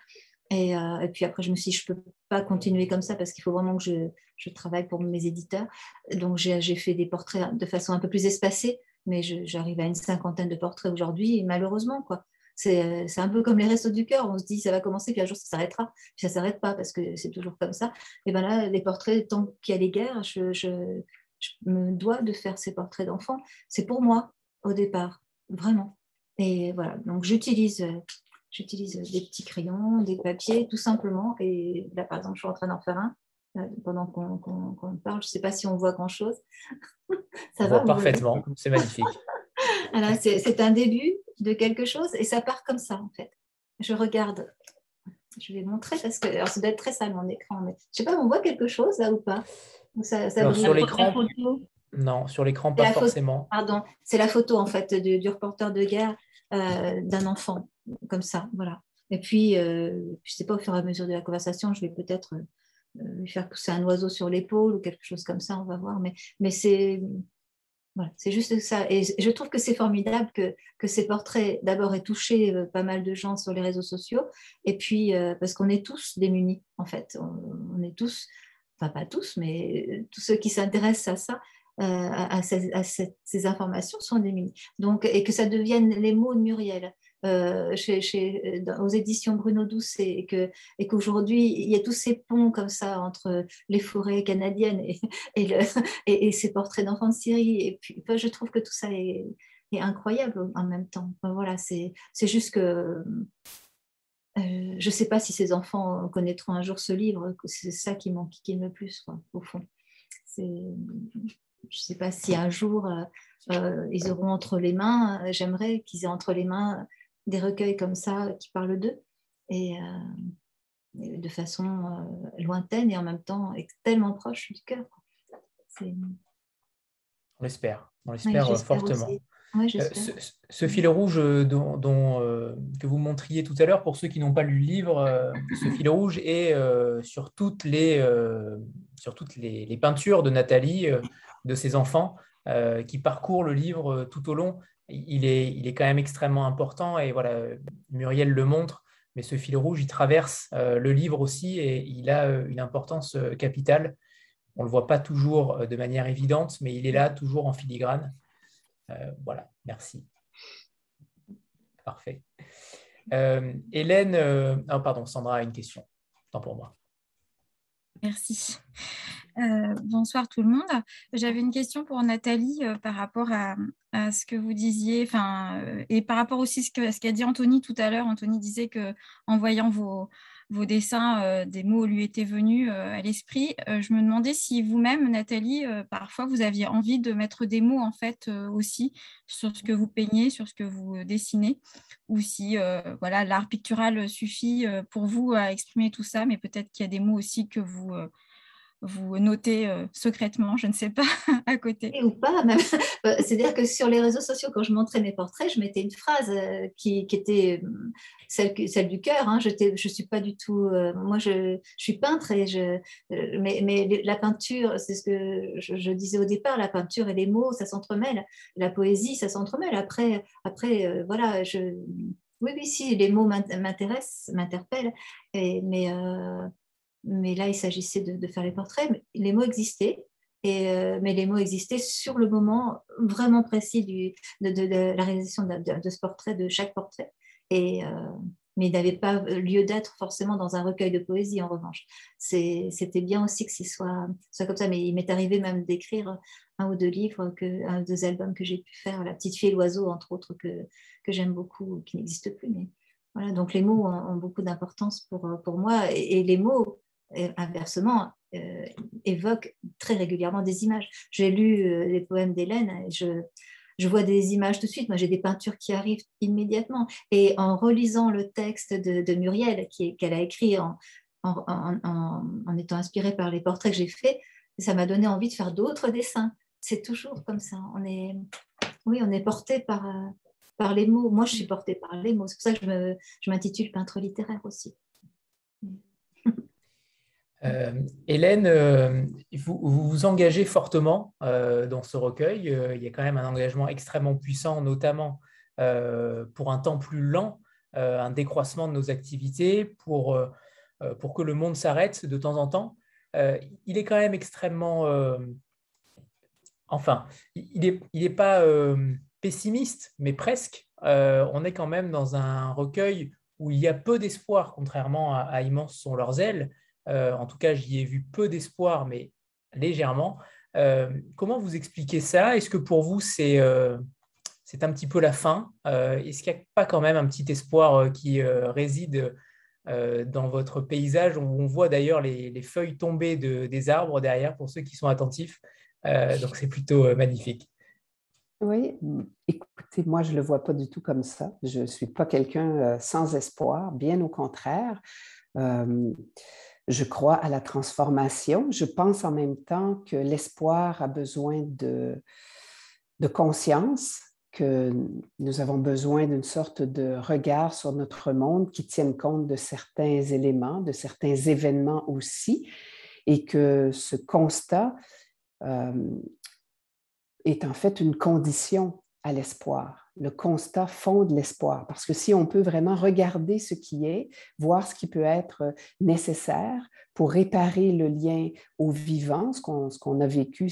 Euh, et, puis après, je me suis dit, je ne peux pas continuer comme ça parce qu'il faut vraiment que je, je, travaille pour mes éditeurs. Donc, j'ai fait des portraits de façon un peu plus espacée, mais j'arrive à une cinquantaine de portraits aujourd'hui, malheureusement. quoi. C'est un peu comme les restos du cœur. On se dit, ça va commencer, puis un jour, ça s'arrêtera. Puis ça ne s'arrête pas parce que c'est toujours comme ça. Et bien là, les portraits, tant qu'il y a les guerres, je, je me dois de faire ces portraits d'enfants. C'est pour moi au départ, vraiment. Et voilà, donc j'utilise, j'utilise des petits crayons, des papiers, tout simplement. Et là, par exemple, je suis en train d'en faire un pendant qu'on parle. Je ne sais pas si on voit grand-chose. [laughs] ça on va voit parfaitement, c'est magnifique. [laughs] c'est un début de quelque chose et ça part comme ça, en fait. Je regarde. Je vais montrer parce que alors, ça doit être très sale mon écran, mais je ne sais pas, on voit quelque chose là ou pas? Sur l'écran, non, sur l'écran pas forcément. pardon, c'est la photo en fait du, reporter de guerre euh, d'un enfant comme ça, voilà. Et puis, euh, je sais pas, au fur et à mesure de la conversation, je vais peut-être euh, lui faire pousser un oiseau sur l'épaule ou quelque chose comme ça, on va voir. Mais, mais c'est c'est juste ça. Et je trouve que c'est formidable que, que ces portraits, d'abord, aient touché euh, pas mal de gens sur les réseaux sociaux. Et puis, euh, parce qu'on est tous démunis, en fait. On, est tous, pas tous, mais tous ceux qui s'intéressent à ça, euh, à, ces, informations sont démunis. Donc, et que ça devienne les mots de Muriel. Euh, chez, aux éditions Bruno Doucet et, que, et qu'aujourd'hui, il y a tous ces ponts comme ça entre les forêts canadiennes et, [laughs] et, et ces portraits d'enfants de Syrie. Et puis, je trouve que tout ça est, est incroyable en même temps. voilà, c'est, c'est juste que euh, je ne sais pas si ces enfants connaîtront un jour ce livre, c'est ça qui m'enquiquine le plus, quoi, au fond. Je ne sais pas si un jour euh, ils auront entre les mains, j'aimerais qu'ils aient entre les mains des recueils comme ça qui parlent d'eux et euh, de façon euh, lointaine et en même temps tellement proche du cœur. On l'espère, on l'espère euh, fortement. Ce, fil rouge dont, que vous montriez tout à l'heure, pour ceux qui n'ont pas lu le livre, ce fil rouge est sur toutes, les, sur toutes les, les, peintures de Nathalie, de ses enfants, qui parcourent le livre tout au long il est, il est quand même extrêmement important et voilà, Muriel le montre, mais ce fil rouge, il traverse euh, le livre aussi et il a euh, une importance euh, capitale. On ne le voit pas toujours de manière évidente, mais il est là toujours en filigrane. Voilà, merci. Parfait. Hélène, oh, pardon, Sandra a une question. Tant pour moi. Merci. Euh, bonsoir tout le monde. J'avais une question pour Nathalie euh, par rapport à, ce que vous disiez, euh, et par rapport aussi à ce qu'a dit Anthony tout à l'heure. Anthony disait que en voyant vos, vos dessins, des mots lui étaient venus à l'esprit. je me demandais si vous-même, Nathalie, parfois vous aviez envie de mettre des mots en fait aussi sur ce que vous peignez, sur ce que vous dessinez, ou si voilà l'art pictural suffit pour vous à exprimer tout ça, mais peut-être qu'il y a des mots aussi que vous vous notez euh, secrètement, je ne sais pas, [laughs] à côté. ou pas, même. [laughs] Euh, c'est-à-dire que sur les réseaux sociaux, quand je montrais mes portraits, je mettais une phrase euh, qui, était celle, du cœur. Hein. Je ne suis pas du tout. moi, je, suis peintre, et je, mais, mais la peinture, c'est ce que je, disais au départ, la peinture et les mots, ça s'entremêle. La poésie, ça s'entremêle. Après, après voilà, je. Oui, oui, si, les mots m'intéressent, m'interpellent, mais mais là, il s'agissait de, faire les portraits. Les mots existaient, et, euh, mais les mots existaient sur le moment vraiment précis du, de, la réalisation de, ce portrait, de chaque portrait. Et, euh, mais il n'avait pas lieu d'être forcément dans un recueil de poésie, en revanche. C'était bien aussi que ce soit, soit comme ça. Mais il m'est arrivé même d'écrire un ou deux livres, que, deux albums que j'ai pu faire, La petite fille et l'oiseau, entre autres, que, que j'aime beaucoup, qui n'existent plus. Mais voilà, donc les mots ont, beaucoup d'importance pour, pour moi. et les mots, inversement, euh, évoque très régulièrement des images. J'ai lu euh, les poèmes d'Hélène, et je, je vois des images tout de suite. Moi, j'ai des peintures qui arrivent immédiatement. Et en relisant le texte de, Muriel, qu'elle a écrit en, en, étant inspirée par les portraits que j'ai faits, ça m'a donné envie de faire d'autres dessins. C'est toujours comme ça. On est, oui, on est porté par, euh, par les mots. Moi, je suis portée par les mots. C'est pour ça que je m'intitule peintre littéraire aussi. Euh, Hélène, euh, vous, vous, engagez fortement euh, dans ce recueil. il y a quand même un engagement extrêmement puissant, notamment pour un temps plus lent, un décroissement de nos activités, pour, pour que le monde s'arrête de temps en temps. il est quand même extrêmement... enfin, il n'est il pas pessimiste, mais presque. on est quand même dans un recueil où il y a peu d'espoir, contrairement à, à Immense sont leurs ailes. Euh, en tout cas, j'y ai vu peu d'espoir, mais légèrement. Euh, comment vous expliquez ça? Est-ce que pour vous, c'est euh, c'est un petit peu la fin? Est-ce qu'il n'y a pas quand même un petit espoir qui réside dans votre paysage? On voit d'ailleurs les, feuilles tomber des arbres derrière pour ceux qui sont attentifs Donc c'est plutôt magnifique. Oui, écoutez, moi je ne le vois pas du tout comme ça. Je ne suis pas quelqu'un sans espoir, bien au contraire je crois à la transformation. Je pense en même temps que l'espoir a besoin de, conscience, que nous avons besoin d'une sorte de regard sur notre monde qui tienne compte de certains éléments, de certains événements aussi, et que ce constat, euh, est en fait une condition à l'espoir. Le constat fonde l'espoir, parce que si on peut vraiment regarder ce qui est, voir ce qui peut être nécessaire pour réparer le lien au vivant, ce qu'on a vécu,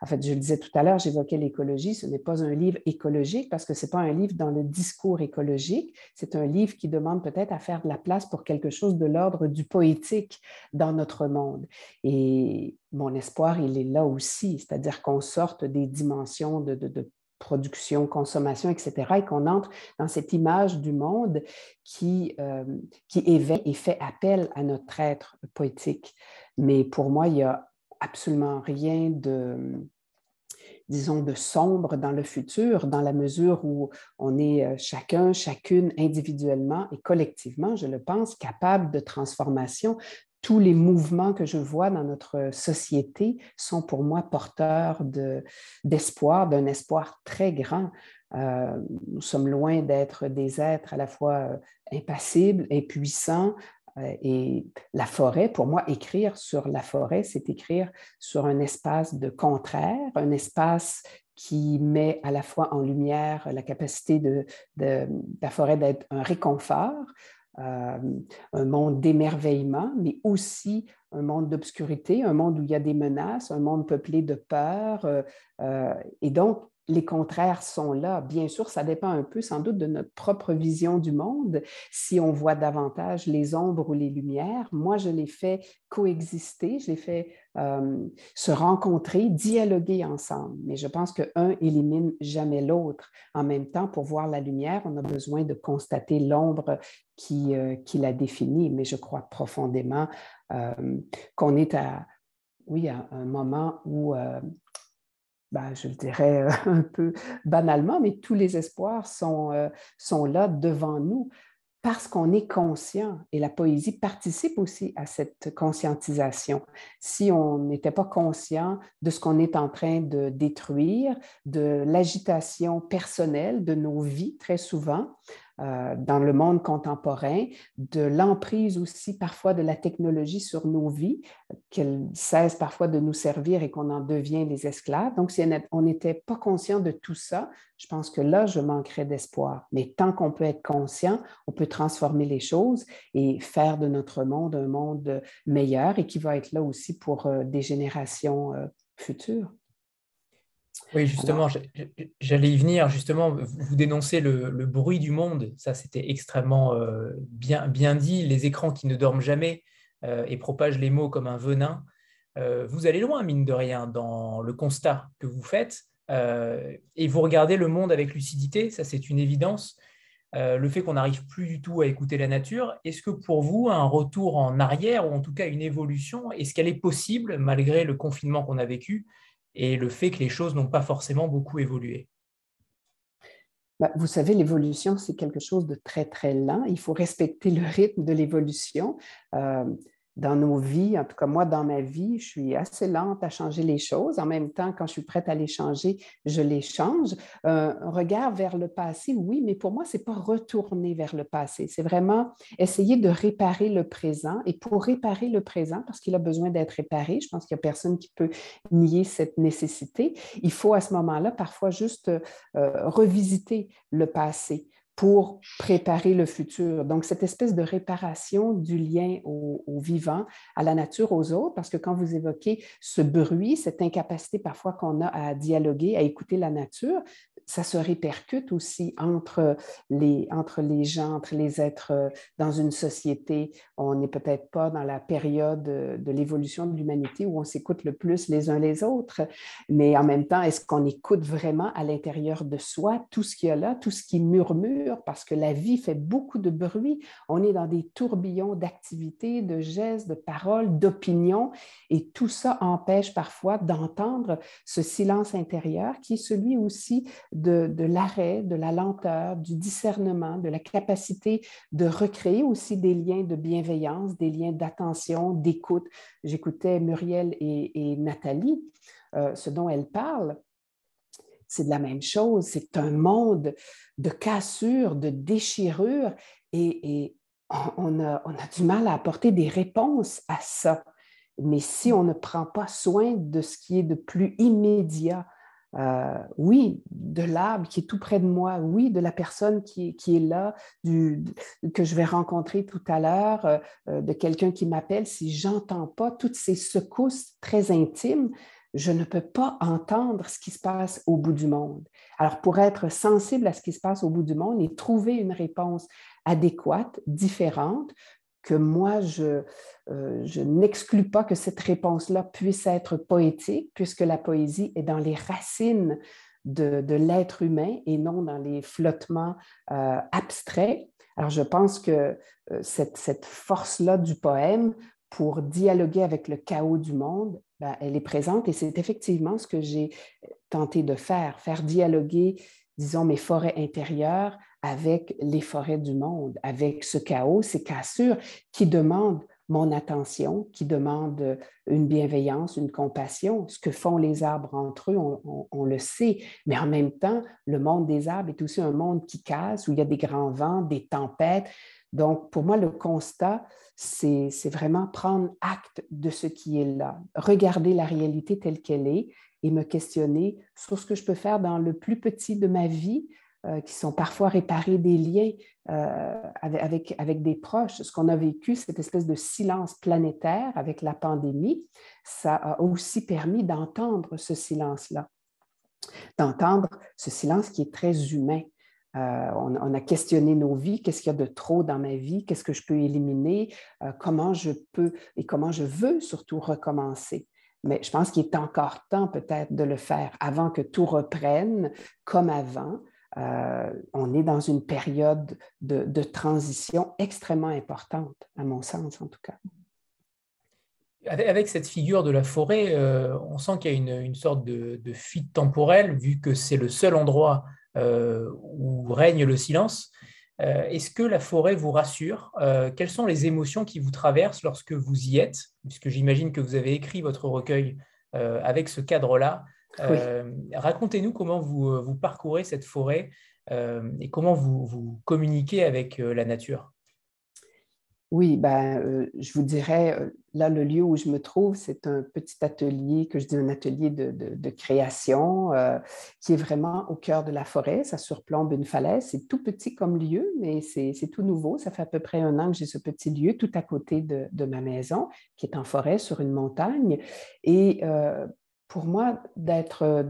en fait, je le disais tout à l'heure, j'évoquais l'écologie, ce n'est pas un livre écologique parce que ce n'est pas un livre dans le discours écologique, c'est un livre qui demande peut-être à faire de la place pour quelque chose de l'ordre du poétique dans notre monde. Et mon espoir, il est là aussi, c'est-à-dire qu'on sorte des dimensions de, de production, consommation, etc., et qu'on entre dans cette image du monde qui, euh, qui éveille et fait appel à notre être poétique. Mais pour moi, il n'y a absolument rien de, disons, de sombre dans le futur, dans la mesure où on est euh, chacun, chacune individuellement et collectivement, je le pense, capable de transformation tous les mouvements que je vois dans notre société sont pour moi porteurs d'espoir, d'un espoir très grand. Euh, nous sommes loin d'être des êtres à la fois euh, impassibles, impuissants, euh, et la forêt, pour moi, écrire sur la forêt, c'est écrire sur un espace de contraire, un espace qui met à la fois en lumière la capacité de la forêt d'être un réconfort, euh, un monde d'émerveillement, mais aussi un monde d'obscurité, un monde où il y a des menaces, un monde peuplé de peur. Euh, euh, et donc, les contraires sont là. Bien sûr, ça dépend un peu sans doute de notre propre vision du monde. Si on voit davantage les ombres ou les lumières, moi, je les fais coexister, je les fais euh, se rencontrer, dialoguer ensemble. Mais je pense qu'un élimine jamais l'autre. En même temps, pour voir la lumière, on a besoin de constater l'ombre qui, euh, la définit. Mais je crois profondément euh, qu'on est à, oui, à un moment où ben, je le dirais euh, [laughs] un peu banalement, mais tous les espoirs sont, euh, sont là devant nous parce qu'on est conscient et la poésie participe aussi à cette conscientisation. Si on n'était pas conscient de ce qu'on est en train de détruire, de l'agitation personnelle de nos vies très souvent, euh, dans le monde contemporain, de l'emprise aussi parfois de la technologie sur nos vies, qu'elle cesse parfois de nous servir et qu'on en devient les esclaves. Donc, si on n'était pas conscient de tout ça, je pense que là, je manquerais d'espoir. Mais tant qu'on peut être conscient, on peut transformer les choses et faire de notre monde un monde meilleur et qui va être là aussi pour euh, des générations euh, futures. Oui, justement, j'allais y venir. Justement, vous dénoncez le, bruit du monde. Ça, c'était extrêmement euh, bien, bien dit. Les écrans qui ne dorment jamais euh, et propagent les mots comme un venin. Euh, vous allez loin, mine de rien, dans le constat que vous faites. et vous regardez le monde avec lucidité. Ça, c'est une évidence. le fait qu'on n'arrive plus du tout à écouter la nature, est-ce que pour vous, un retour en arrière, ou en tout cas une évolution, est-ce qu'elle est possible malgré le confinement qu'on a vécu et le fait que les choses n'ont pas forcément beaucoup évolué bah, vous savez, l'évolution, c'est quelque chose de très, très lent. Il faut respecter le rythme de l'évolution. Euh, dans nos vies, en tout cas moi dans ma vie, je suis assez lente à changer les choses. En même temps, quand je suis prête à les changer, je les change. Euh, un regard vers le passé, oui, mais pour moi, c'est pas retourner vers le passé. C'est vraiment essayer de réparer le présent. Et pour réparer le présent, parce qu'il a besoin d'être réparé, je pense qu'il n'y a personne qui peut nier cette nécessité, il faut à ce moment-là parfois juste euh, revisiter le passé pour préparer le futur. Donc, cette espèce de réparation du lien au, vivant, à la nature, aux autres, parce que quand vous évoquez ce bruit, cette incapacité parfois qu'on a à dialoguer, à écouter la nature, ça se répercute aussi entre les, entre les gens, entre les êtres euh, dans une société. On n'est peut-être pas dans la période de l'évolution de l'humanité où on s'écoute le plus les uns les autres, mais en même temps, est-ce qu'on écoute vraiment à l'intérieur de soi tout ce qu'il y a là, tout ce qui murmure, parce que la vie fait beaucoup de bruit. On est dans des tourbillons d'activités, de gestes, de paroles, d'opinions, et tout ça empêche parfois d'entendre ce silence intérieur qui est celui aussi de, l'arrêt, de la lenteur, du discernement, de la capacité de recréer aussi des liens de bienveillance, des liens d'attention, d'écoute. J'écoutais Muriel et, Nathalie, euh, ce dont elles parlent. C'est de la même chose, c'est un monde de cassure, de déchirure, et, on, a, on a du mal à apporter des réponses à ça. Mais si on ne prend pas soin de ce qui est de plus immédiat, euh, oui, de l'arbre qui est tout près de moi, oui, de la personne qui, est là, que je vais rencontrer tout à l'heure, euh, de quelqu'un qui m'appelle, si j'entends pas toutes ces secousses très intimes, je ne peux pas entendre ce qui se passe au bout du monde. Alors, pour être sensible à ce qui se passe au bout du monde et trouver une réponse adéquate, différente, que moi, je, euh, n'exclus pas que cette réponse-là puisse être poétique, puisque la poésie est dans les racines de, l'être humain et non dans les flottements euh, abstraits. Alors, je pense que euh, cette force-là du poème pour dialoguer avec le chaos du monde, ben, elle est présente et c'est effectivement ce que j'ai tenté de faire, faire dialoguer, disons, mes forêts intérieures avec les forêts du monde, avec ce chaos, ces cassures qui demandent mon attention, qui demandent une bienveillance, une compassion. Ce que font les arbres entre eux, on, le sait, mais en même temps, le monde des arbres est aussi un monde qui casse, où il y a des grands vents, des tempêtes. Donc, pour moi, le constat, c'est vraiment prendre acte de ce qui est là, regarder la réalité telle qu'elle est et me questionner sur ce que je peux faire dans le plus petit de ma vie, euh, qui sont parfois réparer des liens euh, avec, avec, des proches. Ce qu'on a vécu, cette espèce de silence planétaire avec la pandémie, ça a aussi permis d'entendre ce silence-là, d'entendre ce silence qui est très humain. Euh, on, a questionné nos vies, qu'est-ce qu'il y a de trop dans ma vie, qu'est-ce que je peux éliminer, comment je peux et comment je veux surtout recommencer? Mais je pense qu'il est encore temps peut-être de le faire avant que tout reprenne comme avant, euh, on est dans une période de, transition extrêmement importante, à mon sens en tout cas. Avec cette figure de la forêt, euh, on sent qu'il y a une, sorte de, fuite temporelle, vu que c'est le seul endroit euh, où règne le silence. Est-ce que la forêt vous rassure? Quelles sont les émotions qui vous traversent lorsque vous y êtes? Puisque j'imagine que vous avez écrit votre recueil avec ce cadre-là. Euh, racontez-nous comment vous, euh, vous, parcourez cette forêt euh, et comment vous, vous communiquez avec la nature. Oui, ben, je vous dirais, là, le lieu où je me trouve, c'est un petit atelier, que je dis un atelier de, création, qui est vraiment au cœur de la forêt. Ça surplombe une falaise. C'est tout petit comme lieu, mais c'est tout nouveau. Ça fait à peu près un an que j'ai ce petit lieu tout à côté de, ma maison, qui est en forêt sur une montagne. Et pour moi, d'être euh,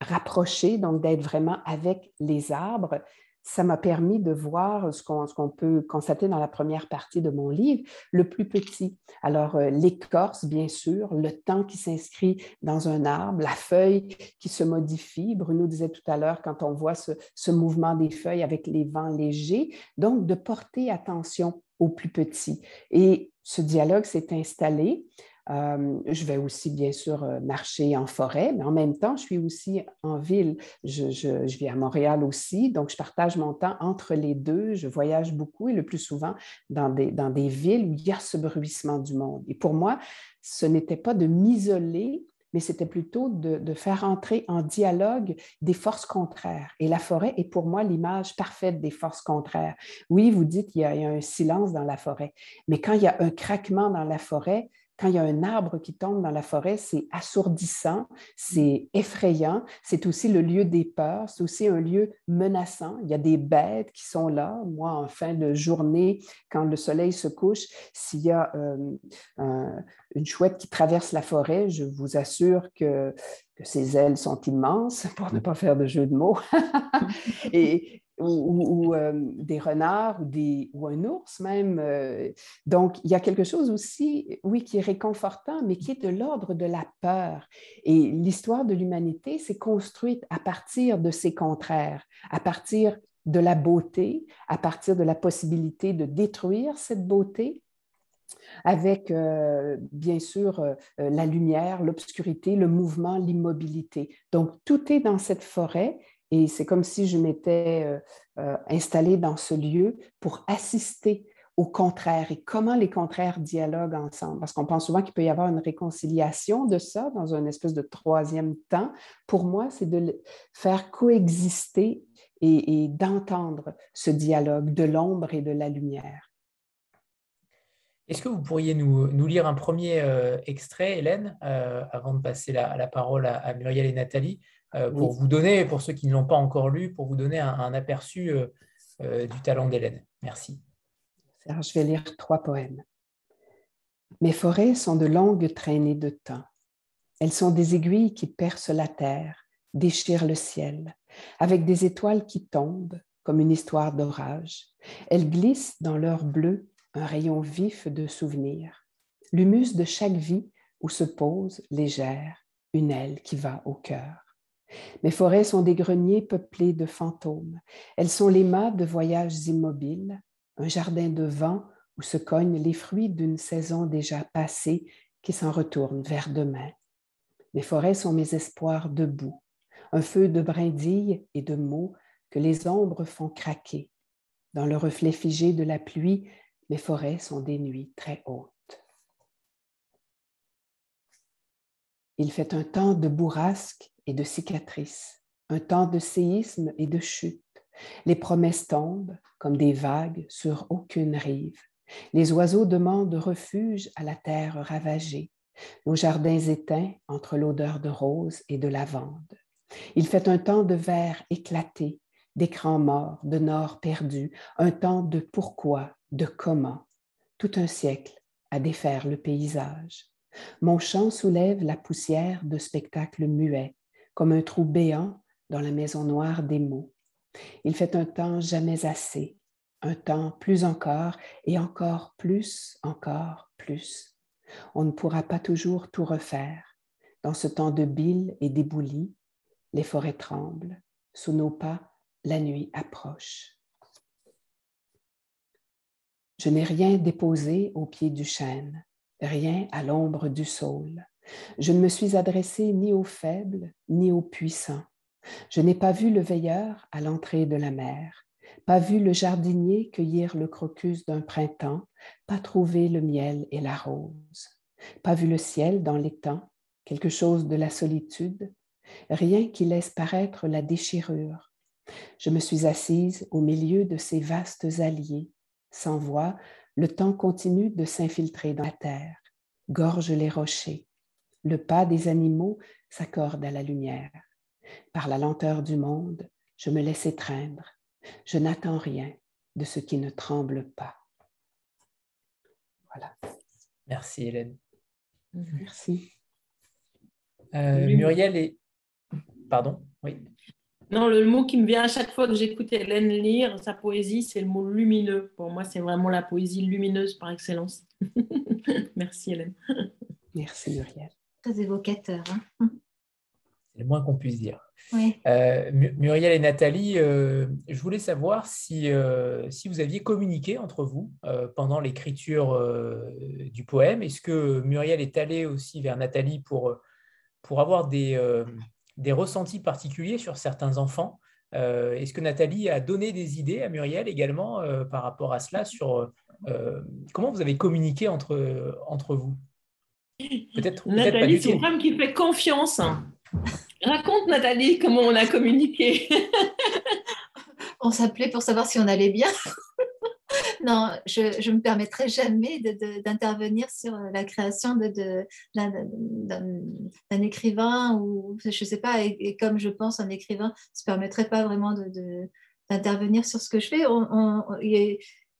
rapproché, donc d'être vraiment avec les arbres, ça m'a permis de voir ce qu'on peut constater dans la première partie de mon livre, le plus petit. Alors, euh, l'écorce, bien sûr, le temps qui s'inscrit dans un arbre, la feuille qui se modifie. Bruno disait tout à l'heure, quand on voit ce, ce, mouvement des feuilles avec les vents légers, donc de porter attention au plus petit. Et ce dialogue s'est installé. Je vais aussi, bien sûr, euh, marcher en forêt, mais en même temps, je suis aussi en ville. Je, je, vis à Montréal aussi, donc je partage mon temps entre les deux. Je voyage beaucoup et le plus souvent dans des, dans des villes où il y a ce bruissement du monde. Et pour moi, ce n'était pas de m'isoler mais c'était plutôt de, de, faire entrer en dialogue des forces contraires. Et la forêt est pour moi l'image parfaite des forces contraires. Oui, vous dites qu'il y, a un silence dans la forêt, mais quand il y a un craquement dans la forêt, quand il y a un arbre qui tombe dans la forêt, c'est assourdissant, c'est effrayant, c'est aussi le lieu des peurs, c'est aussi un lieu menaçant. Il y a des bêtes qui sont là. Moi, en fin de journée, quand le soleil se couche, s'il y a euh, une chouette qui traverse la forêt, je vous assure que, que ses ailes sont immenses, [laughs] pour ne pas faire de jeu de mots. [laughs] et, ou, euh, des renards ou, des, ou un ours même. Euh. donc, il y a quelque chose aussi, oui, qui est réconfortant, mais qui est de l'ordre de la peur. Et l'histoire de l'humanité s'est construite à partir de ces contraires, à partir de la beauté, à partir de la possibilité de détruire cette beauté, avec euh, bien sûr la lumière, l'obscurité, le mouvement, l'immobilité. Donc, tout est dans cette forêt et c'est comme si je m'étais euh, euh, installée dans ce lieu pour assister au contraire et comment les contraires dialoguent ensemble? Parce qu'on pense souvent qu'il peut y avoir une réconciliation de ça dans un espèce de troisième temps. Pour moi, c'est de faire coexister et, d'entendre ce dialogue de l'ombre et de la lumière. Est-ce que vous pourriez nous, lire un premier euh, extrait, Hélène, avant de passer la, parole à, Muriel et Nathalie? Pour vous donner, pour ceux qui ne l'ont pas encore lu, pour vous donner un, aperçu du talent d'Hélène. Merci. je vais lire trois poèmes. Mes forêts sont de longues traînées de temps. Elles sont des aiguilles qui percent la terre, déchirent le ciel, avec des étoiles qui tombent comme une histoire d'orage. Elles glissent dans leur bleu un rayon vif de souvenirs, l'humus de chaque vie où se pose légère une aile qui va au cœur. Mes forêts sont des greniers peuplés de fantômes. Elles sont les mâts de voyages immobiles, un jardin de vent où se cognent les fruits d'une saison déjà passée qui s'en retourne vers demain. Mes forêts sont mes espoirs debout, un feu de brindilles et de mots que les ombres font craquer. Dans le reflet figé de la pluie, mes forêts sont des nuits très hautes. Il fait un temps de bourrasque de cicatrices, un temps de séisme et de chute. Les promesses tombent comme des vagues sur aucune rive. Les oiseaux demandent refuge à la terre ravagée, nos jardins éteints entre l'odeur de rose et de lavande. Il fait un temps de verre éclaté, d'écrans morts, de nord perdu, un temps de pourquoi, de comment, tout un siècle à défaire le paysage. Mon chant soulève la poussière de spectacles muets, comme un trou béant dans la maison noire des mots. Il fait un temps jamais assez, un temps plus encore et encore plus, encore plus. On ne pourra pas toujours tout refaire. Dans ce temps de bile et d'éboulis, les forêts tremblent. Sous nos pas, la nuit approche. Je n'ai rien déposé au pied du chêne, rien à l'ombre du saule. Je ne me suis adressé ni aux faibles, ni aux puissants. Je n'ai pas vu le veilleur à l'entrée de la mer, pas vu le jardinier cueillir le crocus d'un printemps, pas trouvé le miel et la rose, pas vu le ciel dans l'étang, quelque chose de la solitude, rien qui laisse paraître la déchirure. Je me suis assise au milieu de ces vastes alliés, sans voix, le temps continue de s'infiltrer dans la terre, gorge les rochers. Le pas des animaux s'accorde à la lumière. Par la lenteur du monde, je me laisse étreindre. Je n'attends rien de ce qui ne tremble pas. Voilà. Merci Hélène. Merci. Euh, Muriel et Pardon? Oui. Non, le, mot qui me vient à chaque fois que j'écoute Hélène lire sa poésie, c'est le mot lumineux. Pour moi, c'est vraiment la poésie lumineuse par excellence. [laughs] Merci Hélène. Merci Muriel. Très évocateur. Hein. c'est le moins qu'on puisse dire. Euh, Muriel et Nathalie, euh, je voulais savoir si, euh, si vous aviez communiqué entre vous pendant l'écriture du poème. Est-ce que Muriel est allée aussi vers Nathalie pour, pour avoir des, des ressentis particuliers sur certains enfants. Est-ce que Nathalie a donné des idées à Muriel également par rapport à cela sur comment vous avez communiqué entre, entre vous? Peut-être Nathalie, c'est une femme qui fait confiance. Raconte Nathalie comment on a communiqué. [laughs] on s'appelait pour savoir si on allait bien [laughs] non, je ne me permettrai jamais d'intervenir sur la création d'un écrivain ou je ne sais pas, et, comme je pense un écrivain ne se permettrait pas vraiment d'intervenir sur ce que je fais.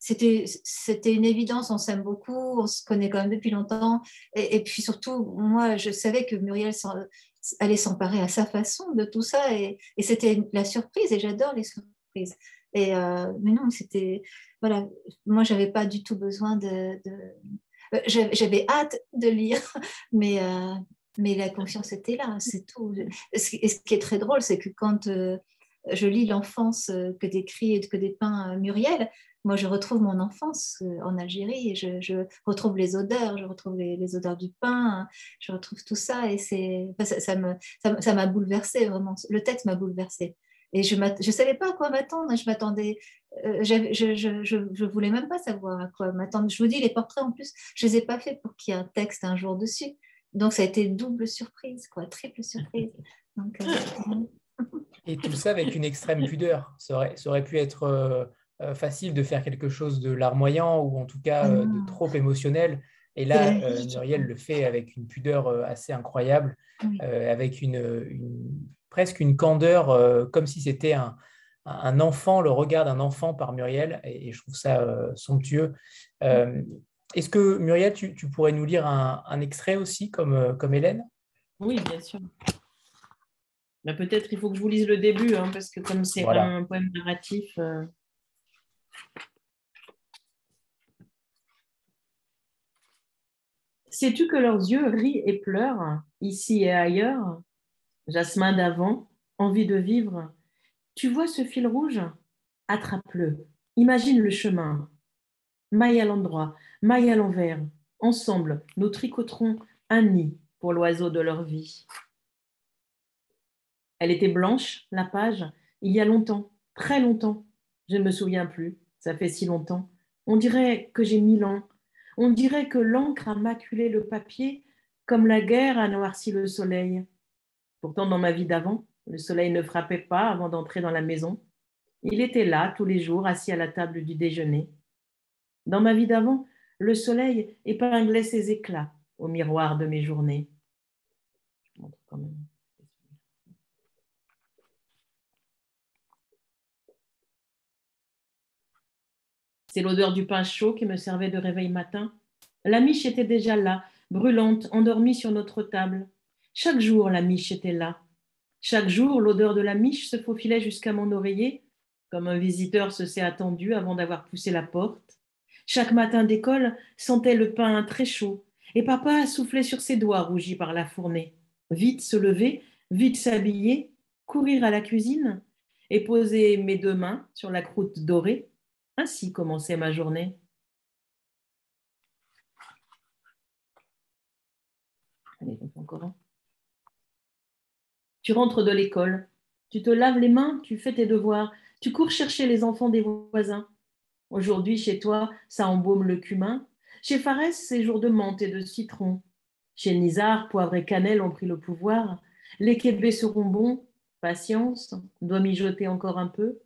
C'était une évidence, on s'aime beaucoup, on se connaît quand même depuis longtemps. Et, puis surtout, moi, je savais que Muriel allait s'emparer à sa façon de tout ça. Et, et c'était la surprise, et j'adore les surprises. Et, euh, mais non, c'était. Voilà, moi, j'avais pas du tout besoin de. Euh, j'avais hâte de lire, [laughs] mais, euh, mais la confiance était là, c'est tout. Et ce qui est très drôle, c'est que quand je lis l'enfance que décrit et que dépeint Muriel, moi, je retrouve mon enfance en Algérie et je, retrouve les odeurs, je retrouve les, odeurs du pain, je retrouve tout ça et ça, m'a bouleversée vraiment. Le texte m'a bouleversée. Et je ne savais pas à quoi m'attendre. Je m'attendais, euh, je ne je, voulais même pas savoir à quoi m'attendre. Je vous dis, les portraits en plus, je ne les ai pas faits pour qu'il y ait un texte un jour dessus. Donc ça a été double surprise, quoi, triple surprise. Euh, [laughs] Et tout ça avec une extrême pudeur. Ça aurait, pu être euh, facile de faire quelque chose de larmoyant ou en tout cas de ah trop émotionnel. Et là, Muriel le fait avec une pudeur assez incroyable, avec une, une presque une candeur, comme si c'était un, un, enfant, le regard d'un enfant par Muriel, et, je trouve ça somptueux. Est-ce que Muriel, tu, pourrais nous lire un, extrait aussi, comme, comme Hélène? Oui, bien sûr. Bah, peut-être il faut que je vous lise le début, hein, parce que comme c'est un poème narratif. Sais-tu que leurs yeux rient et pleurent, ici et ailleurs? Jasmin d'avant, envie de vivre. Tu vois ce fil rouge? Attrape-le. Imagine le chemin. Maille à l'endroit, maille à l'envers. Ensemble, nous tricoterons un nid pour l'oiseau de leur vie. Elle était blanche, la page, il y a longtemps, très longtemps. Je ne me souviens plus, ça fait si longtemps. On dirait que j'ai mille ans, on dirait que l'encre a maculé le papier comme la guerre a noirci le soleil. Pourtant, dans ma vie d'avant, le soleil ne frappait pas avant d'entrer dans la maison. Il était là tous les jours, assis à la table du déjeuner. Dans ma vie d'avant, le soleil épinglait ses éclats au miroir de mes journées. C'est l'odeur du pain chaud qui me servait de réveil matin. La miche était déjà là, brûlante, endormie sur notre table. Chaque jour, la miche était là. Chaque jour, l'odeur de la miche se faufilait jusqu'à mon oreiller, comme un visiteur se s'est attendu avant d'avoir poussé la porte. Chaque matin d'école sentait le pain très chaud, et papa soufflait sur ses doigts rougis par la fournée. Vite se lever, vite s'habiller, courir à la cuisine et poser mes deux mains sur la croûte dorée ainsi commençait ma journée. Tu rentres de l'école, tu te laves les mains, tu fais tes devoirs, tu cours chercher les enfants des voisins. Aujourd'hui, chez toi, ça embaume le cumin. Chez Fares, c'est jour de menthe et de citron. Chez Nizar, poivre et cannelle ont pris le pouvoir. Les québés seront bons. Patience, doit mijoter encore un peu.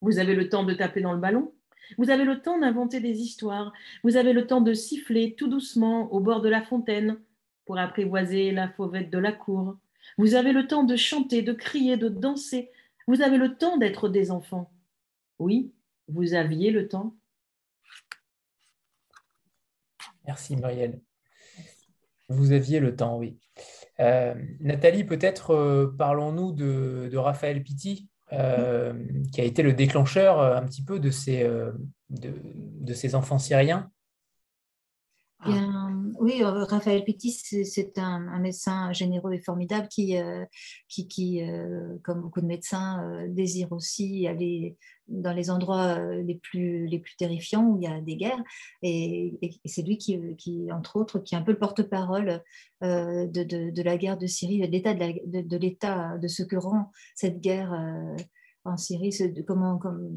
Vous avez le temps de taper dans le ballon vous avez le temps d'inventer des histoires. Vous avez le temps de siffler tout doucement au bord de la fontaine pour apprivoiser la fauvette de la cour. Vous avez le temps de chanter, de crier, de danser. Vous avez le temps d'être des enfants. Oui, vous aviez le temps. Merci Muriel. Vous aviez le temps, oui. Euh, Nathalie, peut-être euh, parlons-nous de, de, Raphaël Pitti, euh, qui a été le déclencheur euh, un petit peu de ces, euh, de, ces enfants syriens oui, Raphaël Pitti, c'est un, médecin généreux et formidable qui, qui, qui comme beaucoup de médecins, désire aussi aller dans les endroits les plus, les plus terrifiants où il y a des guerres. Et, c'est lui qui, qui, entre autres, qui est un peu le porte-parole de, la guerre de Syrie, de l'état de, l'état de ce que rend cette guerre en Syrie, de, comment, comme,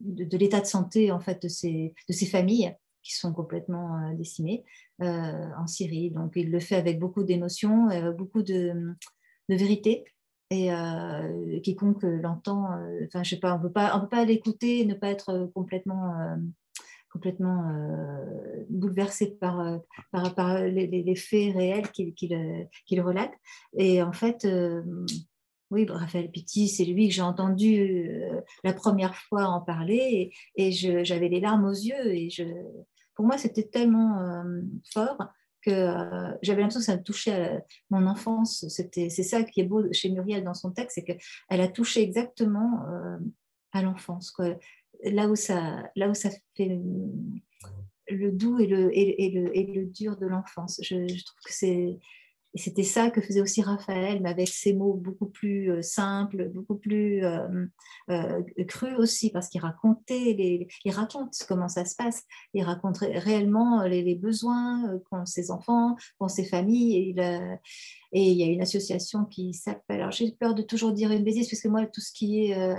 de, l'état de santé en fait de ces, de ces familles qui sont complètement euh, décimées euh, en Syrie. Donc il le fait avec beaucoup d'émotions, euh, beaucoup de, vérité. Et quiconque l'entend, enfin je sais pas, on peut pas, on peut pas l'écouter et ne pas être complètement complètement bouleversé par, par, les, faits réels qu'il qu'il relate. Et en fait, oui, Raphaël Pitti, c'est lui que j'ai entendu la première fois en parler et, et j'avais les larmes aux yeux. Et je, pour moi, c'était tellement euh, fort que euh, j'avais l'impression que ça touchait à mon enfance. C'est ça qui est beau chez Muriel dans son texte, c'est qu'elle a touché exactement euh, à l'enfance. Là, où ça, là où ça fait le doux et le, et, le, et le dur de l'enfance. Je, trouve que c'est et c'était ça que faisait aussi Raphaël, mais avec ses mots beaucoup plus euh, simples, beaucoup plus euh, euh, crus aussi, parce qu'il racontait, les, il raconte comment ça se passe, il raconte réellement les, besoins qu'ont ses enfants, qu'ont ses familles. Et il, y a une association qui s'appelle, alors j'ai peur de toujours dire une bêtise, parce que moi, tout ce qui est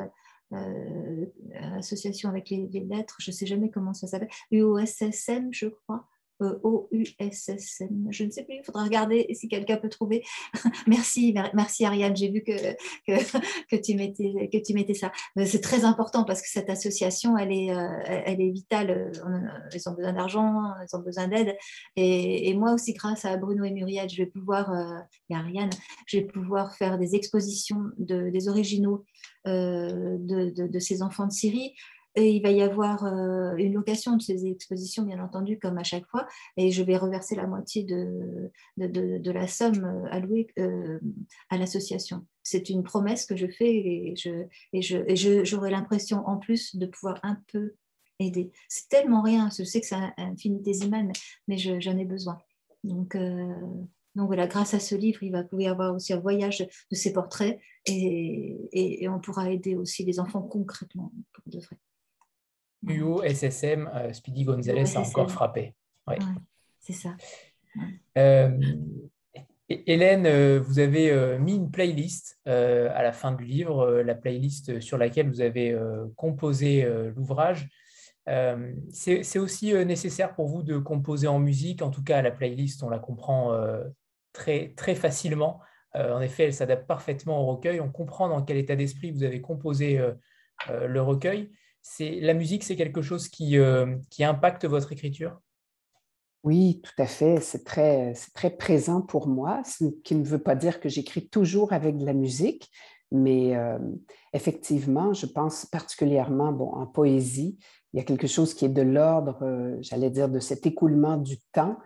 association avec les, lettres, je ne sais jamais comment ça s'appelle, UOSSM, je crois. O-U-S-S-M. Je ne sais plus, il faudra regarder si quelqu'un peut trouver. [laughs] merci, merci Ariane, j'ai vu que, [laughs] que, tu mettais, que tu mettais ça. C'est très important parce que cette association, elle est, euh, elle est vitale. Ils ont besoin d'argent, ils ont besoin d'aide. Et, moi aussi, grâce à Bruno et Muriel, je vais pouvoir, euh, et Ariane, je vais pouvoir faire des expositions de, des originaux euh, de, de, ces enfants de Syrie. Et il va y avoir euh, une location de ces expositions, bien entendu, comme à chaque fois, et je vais reverser la moitié de, la somme euh, allouée euh, à l'association. C'est une promesse que je fais et j'aurai l'impression en plus de pouvoir un peu aider. C'est tellement rien, je sais que c'est infinitésimal, mais, mais j'en ai besoin. Donc, voilà, grâce à ce livre, il va y avoir aussi un voyage de ces portraits et, et on pourra aider aussi les enfants concrètement pour de vrai. UO, SSM, euh, Speedy Gonzalez a encore frappé. c'est ça. Euh, Hélène, euh, vous avez mis une playlist à la fin du livre, la playlist sur laquelle vous avez composé l'ouvrage. C'est aussi nécessaire pour vous de composer en musique. En tout cas, la playlist, on la comprend très, très facilement. en effet, elle s'adapte parfaitement au recueil. On comprend dans quel état d'esprit vous avez composé le recueil la musique, c'est quelque chose qui, euh, qui, impacte votre écriture? Oui, tout à fait. C'est très, très présent pour moi, ce qui ne veut pas dire que j'écris toujours avec de la musique, mais euh, effectivement, je pense particulièrement bon, en poésie, il y a quelque chose qui est de l'ordre, euh, j'allais dire, de cet écoulement du temps.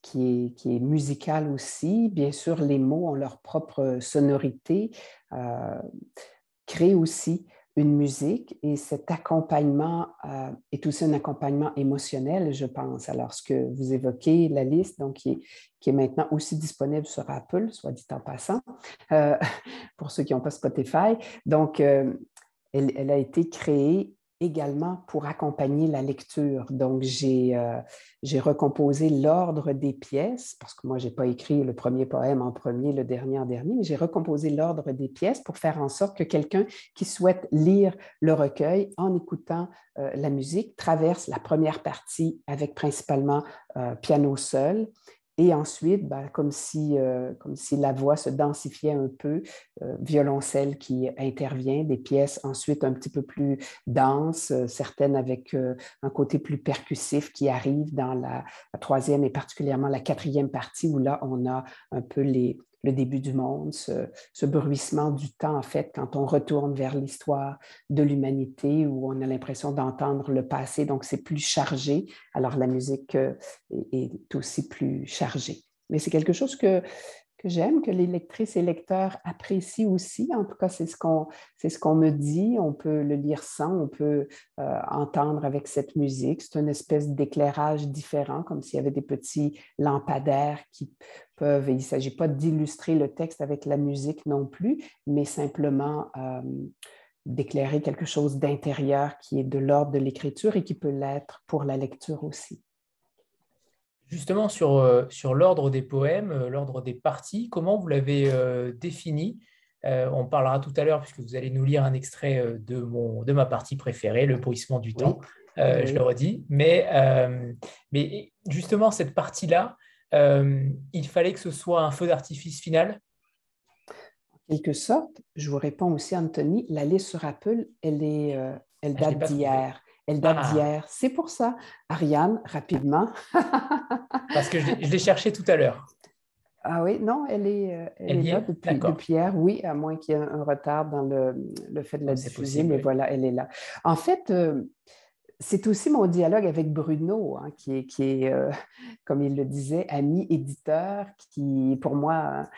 Qui est, qui est, musical aussi. Bien sûr, les mots ont leur propre sonorité, créent aussi une musique et cet accompagnement euh, est aussi un accompagnement émotionnel, je pense. Alors, ce que vous évoquez, la liste, donc, qui est, maintenant aussi disponible sur Apple, soit dit en passant, euh, [laughs] pour ceux qui n'ont pas Spotify. Donc, euh, elle, a été créée également pour accompagner la lecture. Donc, euh, j'ai recomposé l'ordre des pièces, parce que moi, je n'ai pas écrit le premier poème en premier, le dernier en dernier, mais j'ai recomposé l'ordre des pièces pour faire en sorte que quelqu'un qui souhaite lire le recueil en écoutant euh, la musique traverse la première partie avec principalement euh, piano seul et ensuite, ben, comme, si, euh, comme si la voix se densifiait un peu, euh, violoncelle qui intervient, des pièces ensuite un petit peu plus denses, euh, certaines avec un côté plus percussif qui arrive dans la, troisième et particulièrement la quatrième partie où là, on a un peu les, le début du monde, ce, bruissement du temps, en fait, quand on retourne vers l'histoire de l'humanité, où on a l'impression d'entendre le passé, donc c'est plus chargé. Alors la musique euh, est aussi plus chargée. Mais c'est quelque chose que, que j'aime, que les lectrices et lecteurs apprécient aussi. En tout cas, c'est ce qu'on ce qu'on me dit. On peut le lire sans, on peut euh, entendre avec cette musique. C'est une espèce d'éclairage différent, comme s'il y avait des petits lampadaires qui peuvent. il ne s'agit pas d'illustrer le texte avec la musique non plus, mais simplement euh, d'éclairer quelque chose d'intérieur qui est de l'ordre de l'écriture et qui peut l'être pour la lecture aussi. Justement, sur, euh, sur l'ordre des poèmes, euh, l'ordre des parties, comment vous l'avez euh, défini? On parlera tout à l'heure, puisque vous allez nous lire un extrait de, mon, de ma partie préférée, Le bruissement du temps. Je le redis. Mais, mais justement, cette partie-là, il fallait que ce soit un feu d'artifice final? En quelque sorte, je vous réponds aussi, Anthony, la liste sur Apple, elle, est, elle ah, date d'hier. Elle date ah. d'hier. C'est pour ça. Ariane, rapidement. [laughs] Parce que je l'ai cherché tout à l'heure. Ah oui, non, elle est, euh, elle, est là depuis, hier, oui, à moins qu'il y ait un retard dans le, fait de la diffuser, mais voilà, elle est là. En fait, euh, c'est aussi mon dialogue avec Bruno, hein, qui est, euh, [laughs] comme il le disait, ami éditeur, qui, pour moi, un,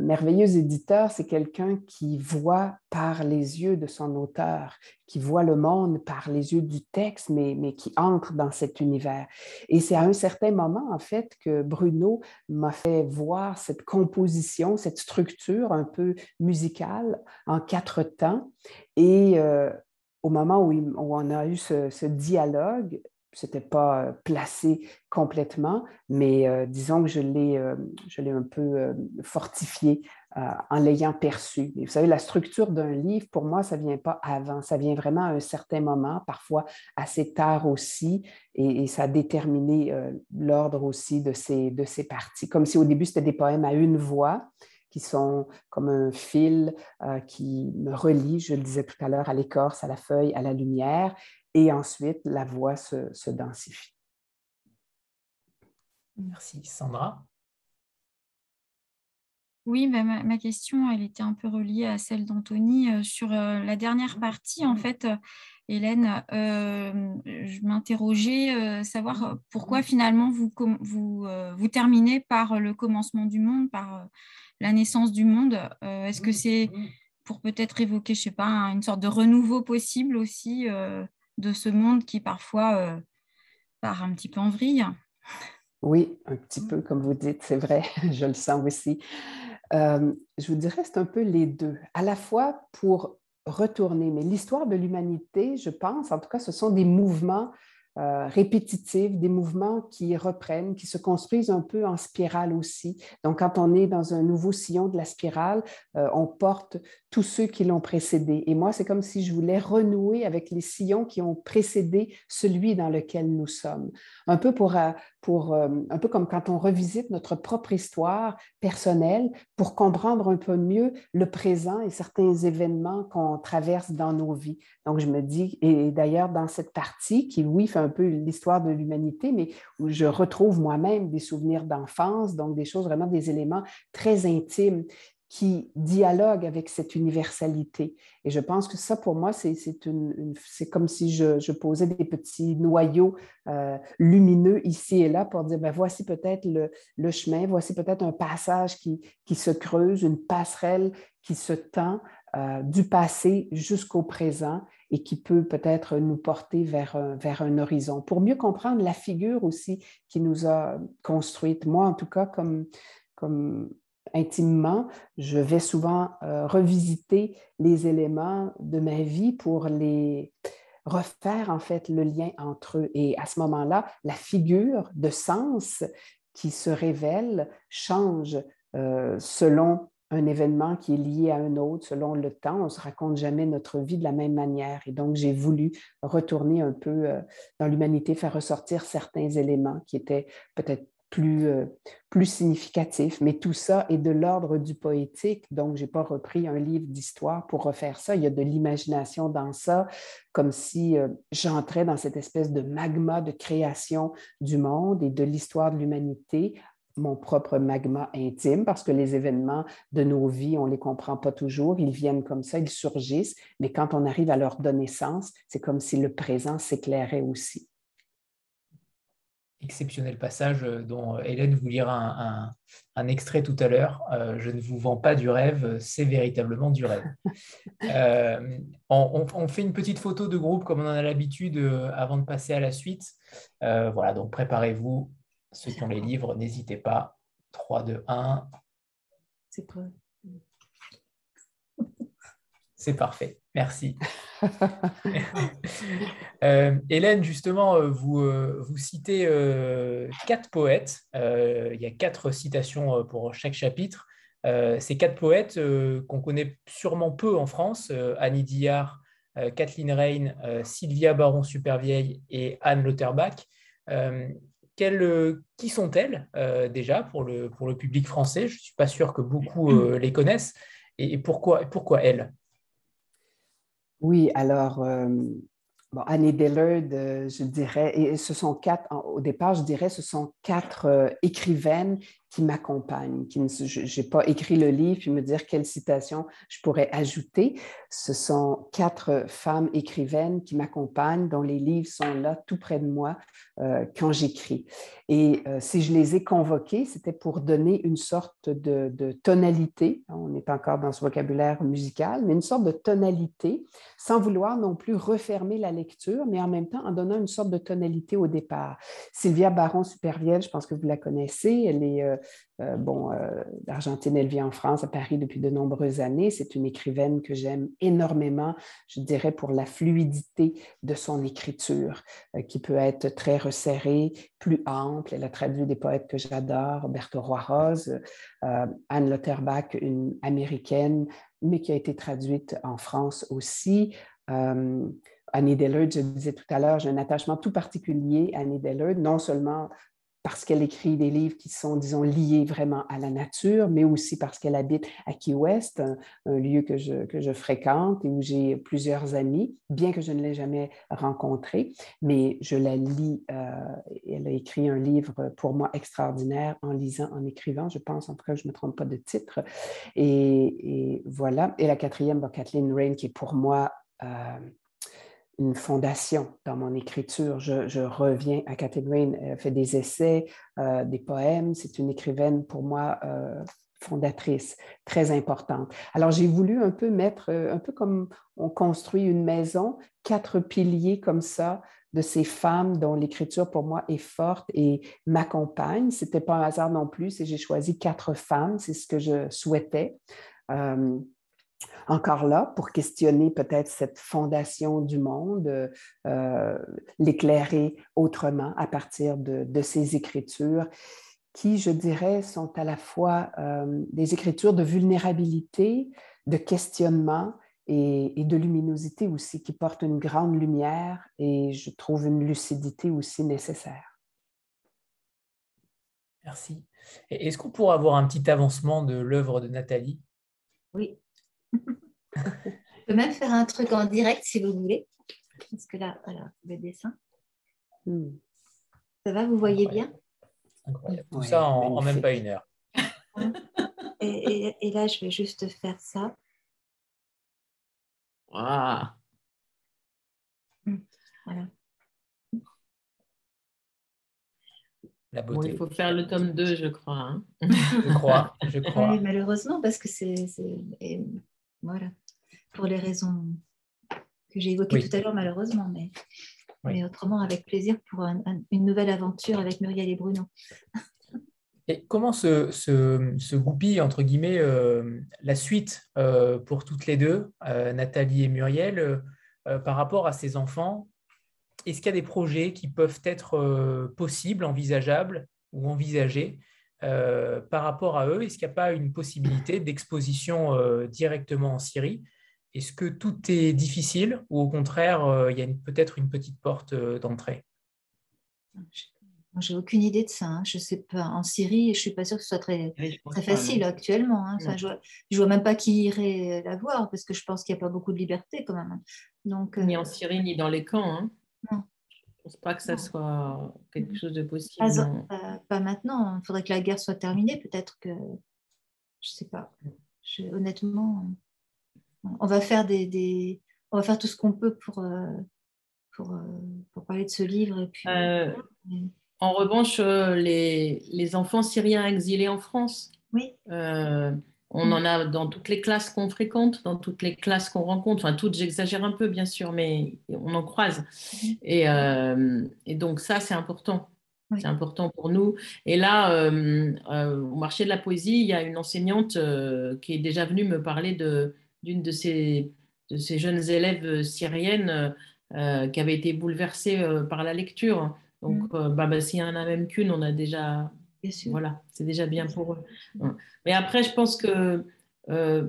merveilleux éditeur, c'est quelqu'un qui voit par les yeux de son auteur, qui voit le monde par les yeux du texte, mais, mais qui entre dans cet univers. Et c'est à un certain moment, en fait, que Bruno m'a fait voir cette composition, cette structure un peu musicale en quatre temps. Et euh, au moment où, on a eu ce, dialogue, c'était pas placé complètement, mais disons que je l'ai, je l'ai un peu fortifié en l'ayant perçu. vous savez, la structure d'un livre, pour moi, ça ne vient pas avant, ça vient vraiment à un certain moment, parfois assez tard aussi, et, ça a déterminé l'ordre aussi de ces, de ces parties. Comme si au début, c'était des poèmes à une voix, qui sont comme un fil qui me relie, je le disais tout à l'heure, à l'écorce, à la feuille, à la lumière, et ensuite la voix se, densifie. Merci. Sandra oui, bah, ma, question, elle était un peu reliée à celle d'Anthony. Euh, sur euh, la dernière partie, en fait, euh, Hélène, je m'interrogeais savoir pourquoi finalement vous, vous, vous, terminez par le commencement du monde, par la naissance du monde. Est-ce que c'est pour peut-être évoquer, je ne sais pas, une sorte de renouveau possible aussi de ce monde qui parfois euh, part un petit peu en vrille? Oui, un petit peu, comme vous dites, c'est vrai, [laughs] je le sens aussi. Euh, je vous dirais, c'est un peu les deux. À la fois pour retourner, mais l'histoire de l'humanité, je pense, en tout cas, ce sont des mouvements euh, répétitifs, des mouvements qui reprennent, qui se construisent un peu en spirale aussi. Donc, quand on est dans un nouveau sillon de la spirale, on porte tous ceux qui l'ont précédé. Et moi, c'est comme si je voulais renouer avec les sillons qui ont précédé celui dans lequel nous sommes. Un peu, pour, euh, pour, euh, un peu comme quand on revisite notre propre histoire personnelle pour comprendre un peu mieux le présent et certains événements qu'on traverse dans nos vies. Donc, je me dis, et d'ailleurs, dans cette partie qui, oui, fait un peu l'histoire de l'humanité, mais où je retrouve moi-même des souvenirs d'enfance, donc des choses vraiment, des éléments très intimes qui dialogue avec cette universalité. Et je pense que ça, pour moi, c'est comme si je, posais des petits noyaux euh, lumineux ici et là pour dire, ben, voici peut-être le, chemin, voici peut-être un passage qui, qui, se creuse, une passerelle qui se tend euh, du passé jusqu'au présent et qui peut peut-être nous porter vers un, vers un horizon. Pour mieux comprendre la figure aussi qui nous a construite, moi en tout cas, comme, comme intimement, je vais souvent euh, revisiter les éléments de ma vie pour les refaire en fait le lien entre eux. Et à ce moment-là, la figure de sens qui se révèle change euh, selon un événement qui est lié à un autre, selon le temps. On ne se raconte jamais notre vie de la même manière. Et donc, j'ai voulu retourner un peu euh, dans l'humanité, faire ressortir certains éléments qui étaient peut-être plus, euh, plus significatif. Mais tout ça est de l'ordre du poétique, donc je n'ai pas repris un livre d'histoire pour refaire ça. Il y a de l'imagination dans ça, comme si euh, j'entrais dans cette espèce de magma de création du monde et de l'histoire de l'humanité mon propre magma intime, parce que les événements de nos vies, on ne les comprend pas toujours, ils viennent comme ça, ils surgissent, mais quand on arrive à leur donner sens, c'est comme si le présent s'éclairait aussi exceptionnel passage euh, dont euh, Hélène vous lira un, extrait tout à l'heure. Euh, je ne vous vends pas du rêve, c'est véritablement du rêve. [laughs] on, fait une petite photo de groupe comme on en a l'habitude avant de passer à la suite. voilà, donc préparez-vous. Ceux qui ont les livres, n'hésitez pas. 3, 2, 1. C'est. C'est parfait. Merci. [laughs] Euh, Hélène, justement, euh, vous, euh, vous citez quatre poètes. il y a quatre citations pour chaque chapitre. ces quatre poètes qu'on connaît sûrement peu en France, Annie Dillard, Kathleen Rain, Sylvia Baron-Supervieille et Anne Lauterbach. Qui sont-elles déjà pour le, pour le public français? Je ne suis pas sûr que beaucoup les connaissent. Et, pourquoi, pourquoi elles? Oui, alors, euh, bon, Annie Dillard, je dirais, et ce sont quatre, au départ, je dirais, ce sont quatre euh, écrivaines qui m'accompagnent. Qui je n'ai pas écrit le livre puis me dire quelle citation je pourrais ajouter. Ce sont quatre femmes écrivaines qui m'accompagnent, dont les livres sont là tout près de moi euh, quand j'écris. Et euh, si je les ai convoquées, c'était pour donner une sorte de, tonalité. On n'est pas encore dans ce vocabulaire musical, mais une sorte de tonalité, sans vouloir non plus refermer la lecture, mais en même temps en donnant une sorte de tonalité au départ. Sylvia Baron-Supervielle, je pense que vous la connaissez, elle est euh, bon, d'Argentine, elle vit en France, à Paris depuis de nombreuses années. C'est une écrivaine que j'aime énormément, je dirais, pour la fluidité de son écriture, qui peut être très resserrée, plus ample. Elle a traduit des poètes que j'adore, Roberto Rose, Anne Lotterbach, une américaine, mais qui a été traduite en France aussi. Annie Dillard, je disais tout à l'heure, j'ai un attachement tout particulier à Annie Dillard, non seulement parce qu'elle écrit des livres qui sont, disons, liés vraiment à la nature, mais aussi parce qu'elle habite à Key West, un, lieu que je, que je, fréquente et où j'ai plusieurs amis, bien que je ne l'ai jamais rencontrée, mais je la lis. Euh, elle a écrit un livre pour moi extraordinaire en lisant, en écrivant, je pense, en tout cas, je ne me trompe pas de titre. Et, voilà. Et la quatrième, Kathleen Rain, qui est pour moi... Euh, une fondation dans mon écriture. Je, reviens à Catherine, elle fait des essais, euh, des poèmes. C'est une écrivaine pour moi euh, fondatrice, très importante. Alors j'ai voulu un peu mettre, euh, un peu comme on construit une maison, quatre piliers comme ça de ces femmes dont l'écriture pour moi est forte et m'accompagne. Ce n'était pas un hasard non plus, et j'ai choisi quatre femmes, c'est ce que je souhaitais encore là pour questionner peut-être cette fondation du monde, euh, l'éclairer autrement à partir de, ces écritures qui, je dirais, sont à la fois euh, des écritures de vulnérabilité, de questionnement et, et, de luminosité aussi, qui portent une grande lumière et je trouve une lucidité aussi nécessaire. Merci. Est-ce qu'on pourrait avoir un petit avancement de l'œuvre de Nathalie? Oui. Je peux même faire un truc en direct si vous voulez. Parce que là, voilà, le dessin. Hmm. Ça va, vous voyez bien? Tout ça en, même pas une heure. Et, là, je vais juste faire ça. Voilà. La beauté. il faut faire le tome 2, je crois. Hein. je crois, je crois. malheureusement, parce que c'est voilà, pour les raisons que j'ai évoquées tout à l'heure, malheureusement, mais, mais, autrement, avec plaisir pour une nouvelle aventure avec Muriel et Bruno. [laughs] Et comment se, se, goupille, entre guillemets, euh, la suite euh, pour toutes les deux, euh, Nathalie et Muriel, par rapport à ces enfants? Est-ce qu'il y a des projets qui peuvent être possibles, envisageables ou envisagés euh, par rapport à eux Est-ce qu'il n'y a pas une possibilité d'exposition euh, directement en Syrie? Est-ce que tout est difficile ou au contraire, euh, il y a peut-être une petite porte d'entrée? J'ai aucune idée de ça. Hein. Je sais pas. En Syrie, je ne suis pas sûre que ce soit très, très facile actuellement. Hein. je ne vois, même pas qui irait la voir parce que je pense qu'il n'y a pas beaucoup de liberté quand même. Donc, ni en Syrie, ni dans les camps. Hein. Non pense pas que ça soit quelque chose de possible. Pas, maintenant. Il faudrait que la guerre soit terminée. Peut-être que. Je sais pas. honnêtement, on va faire des, on va faire tout ce qu'on peut pour, euh, pour, euh, pour, parler de ce livre. Et puis, euh, en revanche, les, les, enfants syriens exilés en France. Oui. On en a dans toutes les classes qu'on fréquente, dans toutes les classes qu'on rencontre. Enfin, toutes, j'exagère un peu, bien sûr, mais on en croise. Et, euh, donc, ça, c'est important. C'est important pour nous. Et là, euh, euh, au marché de la poésie, il y a une enseignante qui est déjà venue me parler d'une de, ces, de ces jeunes élèves syriennes qui avait été bouleversée par la lecture. Donc, mm. bah, bah, s'il y en a même qu'une, on a déjà voilà, c'est déjà bien pour eux. Mais après, je pense que, euh,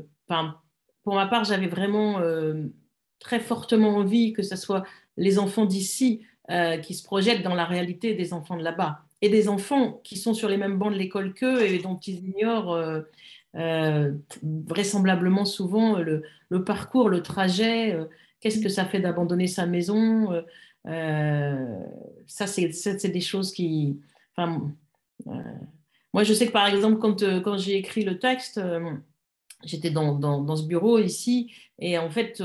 pour ma part, j'avais vraiment euh, très fortement envie que ce soit les enfants d'ici euh, qui se projettent dans la réalité des enfants de là-bas. Et des enfants qui sont sur les mêmes bancs de l'école qu'eux et dont ils ignorent vraisemblablement souvent le, parcours, le trajet, qu'est-ce que ça fait d'abandonner sa maison. ça, c'est des choses qui... Enfin, moi, je sais que par exemple, quand, euh, quand j'ai écrit le texte, euh, j'étais dans, dans, ce bureau ici, et en fait,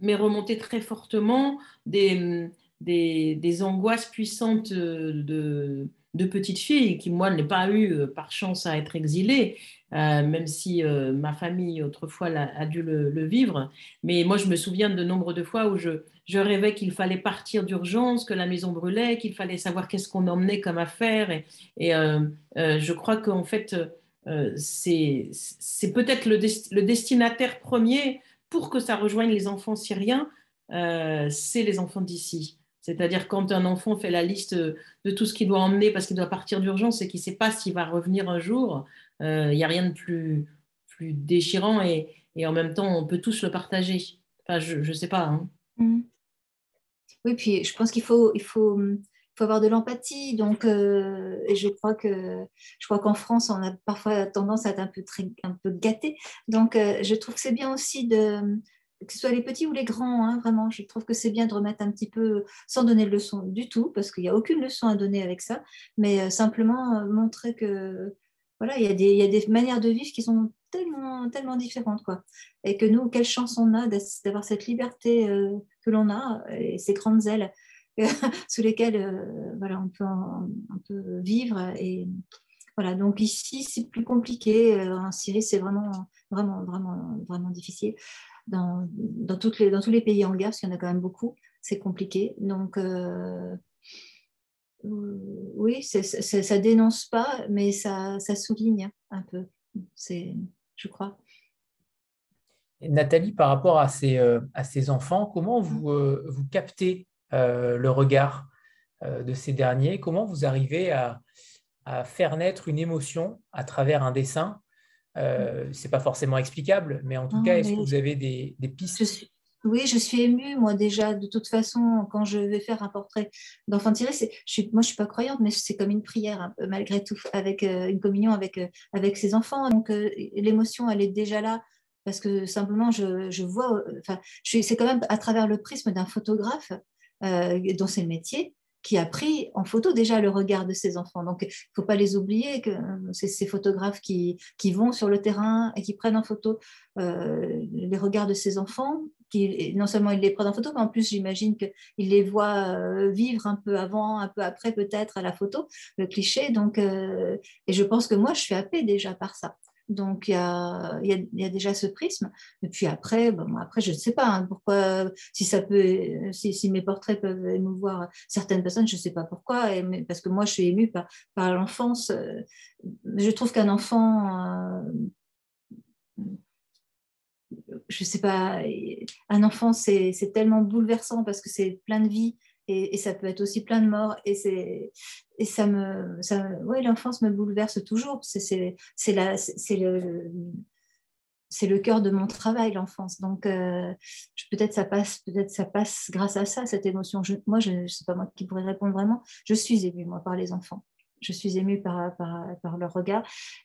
m'est remonté très fortement des, des, des angoisses puissantes de, de petites filles qui, moi, n'ai pas eu euh, par chance à être exilée, même si ma famille autrefois a, dû le, vivre. Mais moi, je me souviens de nombre de fois où je, rêvais qu'il fallait partir d'urgence, que la maison brûlait, qu'il fallait savoir qu'est-ce qu'on emmenait comme affaire. Et, et je crois qu'en fait, c'est peut-être le, destinataire premier pour que ça rejoigne les enfants syriens, c'est les enfants d'ici. C'est-à-dire quand un enfant fait la liste de tout ce qu'il doit emmener parce qu'il doit partir d'urgence et qu'il ne sait pas s'il va revenir un jour, euh, il n'y a rien de plus, déchirant et, en même temps, on peut tous le partager. Enfin, je ne sais pas. Hein. Mm. Oui, puis je pense qu'il faut, il faut, faut avoir de l'empathie. Donc, euh, je crois que je crois qu'en France, on a parfois tendance à être un peu, très, un peu gâté. Donc, euh, je trouve que c'est bien aussi de que ce soit les petits ou les grands, hein, vraiment, je trouve que c'est bien de remettre un petit peu, sans donner de leçon du tout, parce qu'il n'y a aucune leçon à donner avec ça, mais euh, simplement euh, montrer que voilà, il y, a des, y, a des manières de vivre qui sont tellement, tellement différentes, quoi. Et que nous, quelle chance on a d'avoir cette liberté euh, que l'on a et ces grandes ailes [laughs] sous lesquelles voilà, on peut, on peut vivre. Et voilà, donc ici, c'est plus compliqué. En Syrie, c'est vraiment, vraiment, vraiment, vraiment difficile dans, dans, toutes les, dans tous les pays en guerre, parce qu'il y en a quand même beaucoup, c'est compliqué. Donc, euh, oui, ça ne dénonce pas, mais ça, ça souligne un peu, je crois. Nathalie, par rapport à ces, euh, à ces enfants, comment vous, euh, vous captez le regard de ces derniers? Comment vous arrivez à, à, faire naître une émotion à travers un dessin? Euh, c'est pas forcément explicable, mais en tout cas, est-ce que vous avez des, pistes? Oui, je suis émue, moi déjà, de toute façon, quand je vais faire un portrait d'enfant tiré, suis, moi je suis pas croyante, mais c'est comme une prière, malgré tout, avec euh, une communion avec, euh, avec ses enfants. Donc l'émotion, elle est déjà là, parce que simplement, je, je vois, c'est quand même à travers le prisme d'un photographe, dont c'est le métier, qui a pris en photo déjà le regard de ses enfants. Donc, il ne faut pas les oublier, que euh, c'est ces photographes qui, qui, vont sur le terrain et qui prennent en photo euh, les regards de ses enfants. Non seulement ils les prennent en photo, mais en plus, j'imagine qu'ils les voient euh, vivre un peu avant, un peu après, peut-être à la photo, le cliché. Donc, et je pense que moi, je suis happée déjà par ça. Donc, il y a, déjà ce prisme. Et puis après, bon, après je ne sais pas hein, pourquoi, si, mes portraits peuvent émouvoir certaines personnes, je ne sais pas pourquoi, parce que moi, je suis émue par, l'enfance. Euh, je trouve qu'un enfant, euh, je sais pas, un enfant, c'est tellement bouleversant parce que c'est plein de vie et, ça peut être aussi plein de morts et et ça me ça ouais l'enfance me bouleverse toujours. C'est le c'est le cœur de mon travail l'enfance. Donc euh, peut-être ça passe peut-être ça passe grâce à ça cette émotion. Moi je ne sais pas moi qui pourrais répondre vraiment. Je suis émue moi par les enfants je suis émue par, par, par leur regard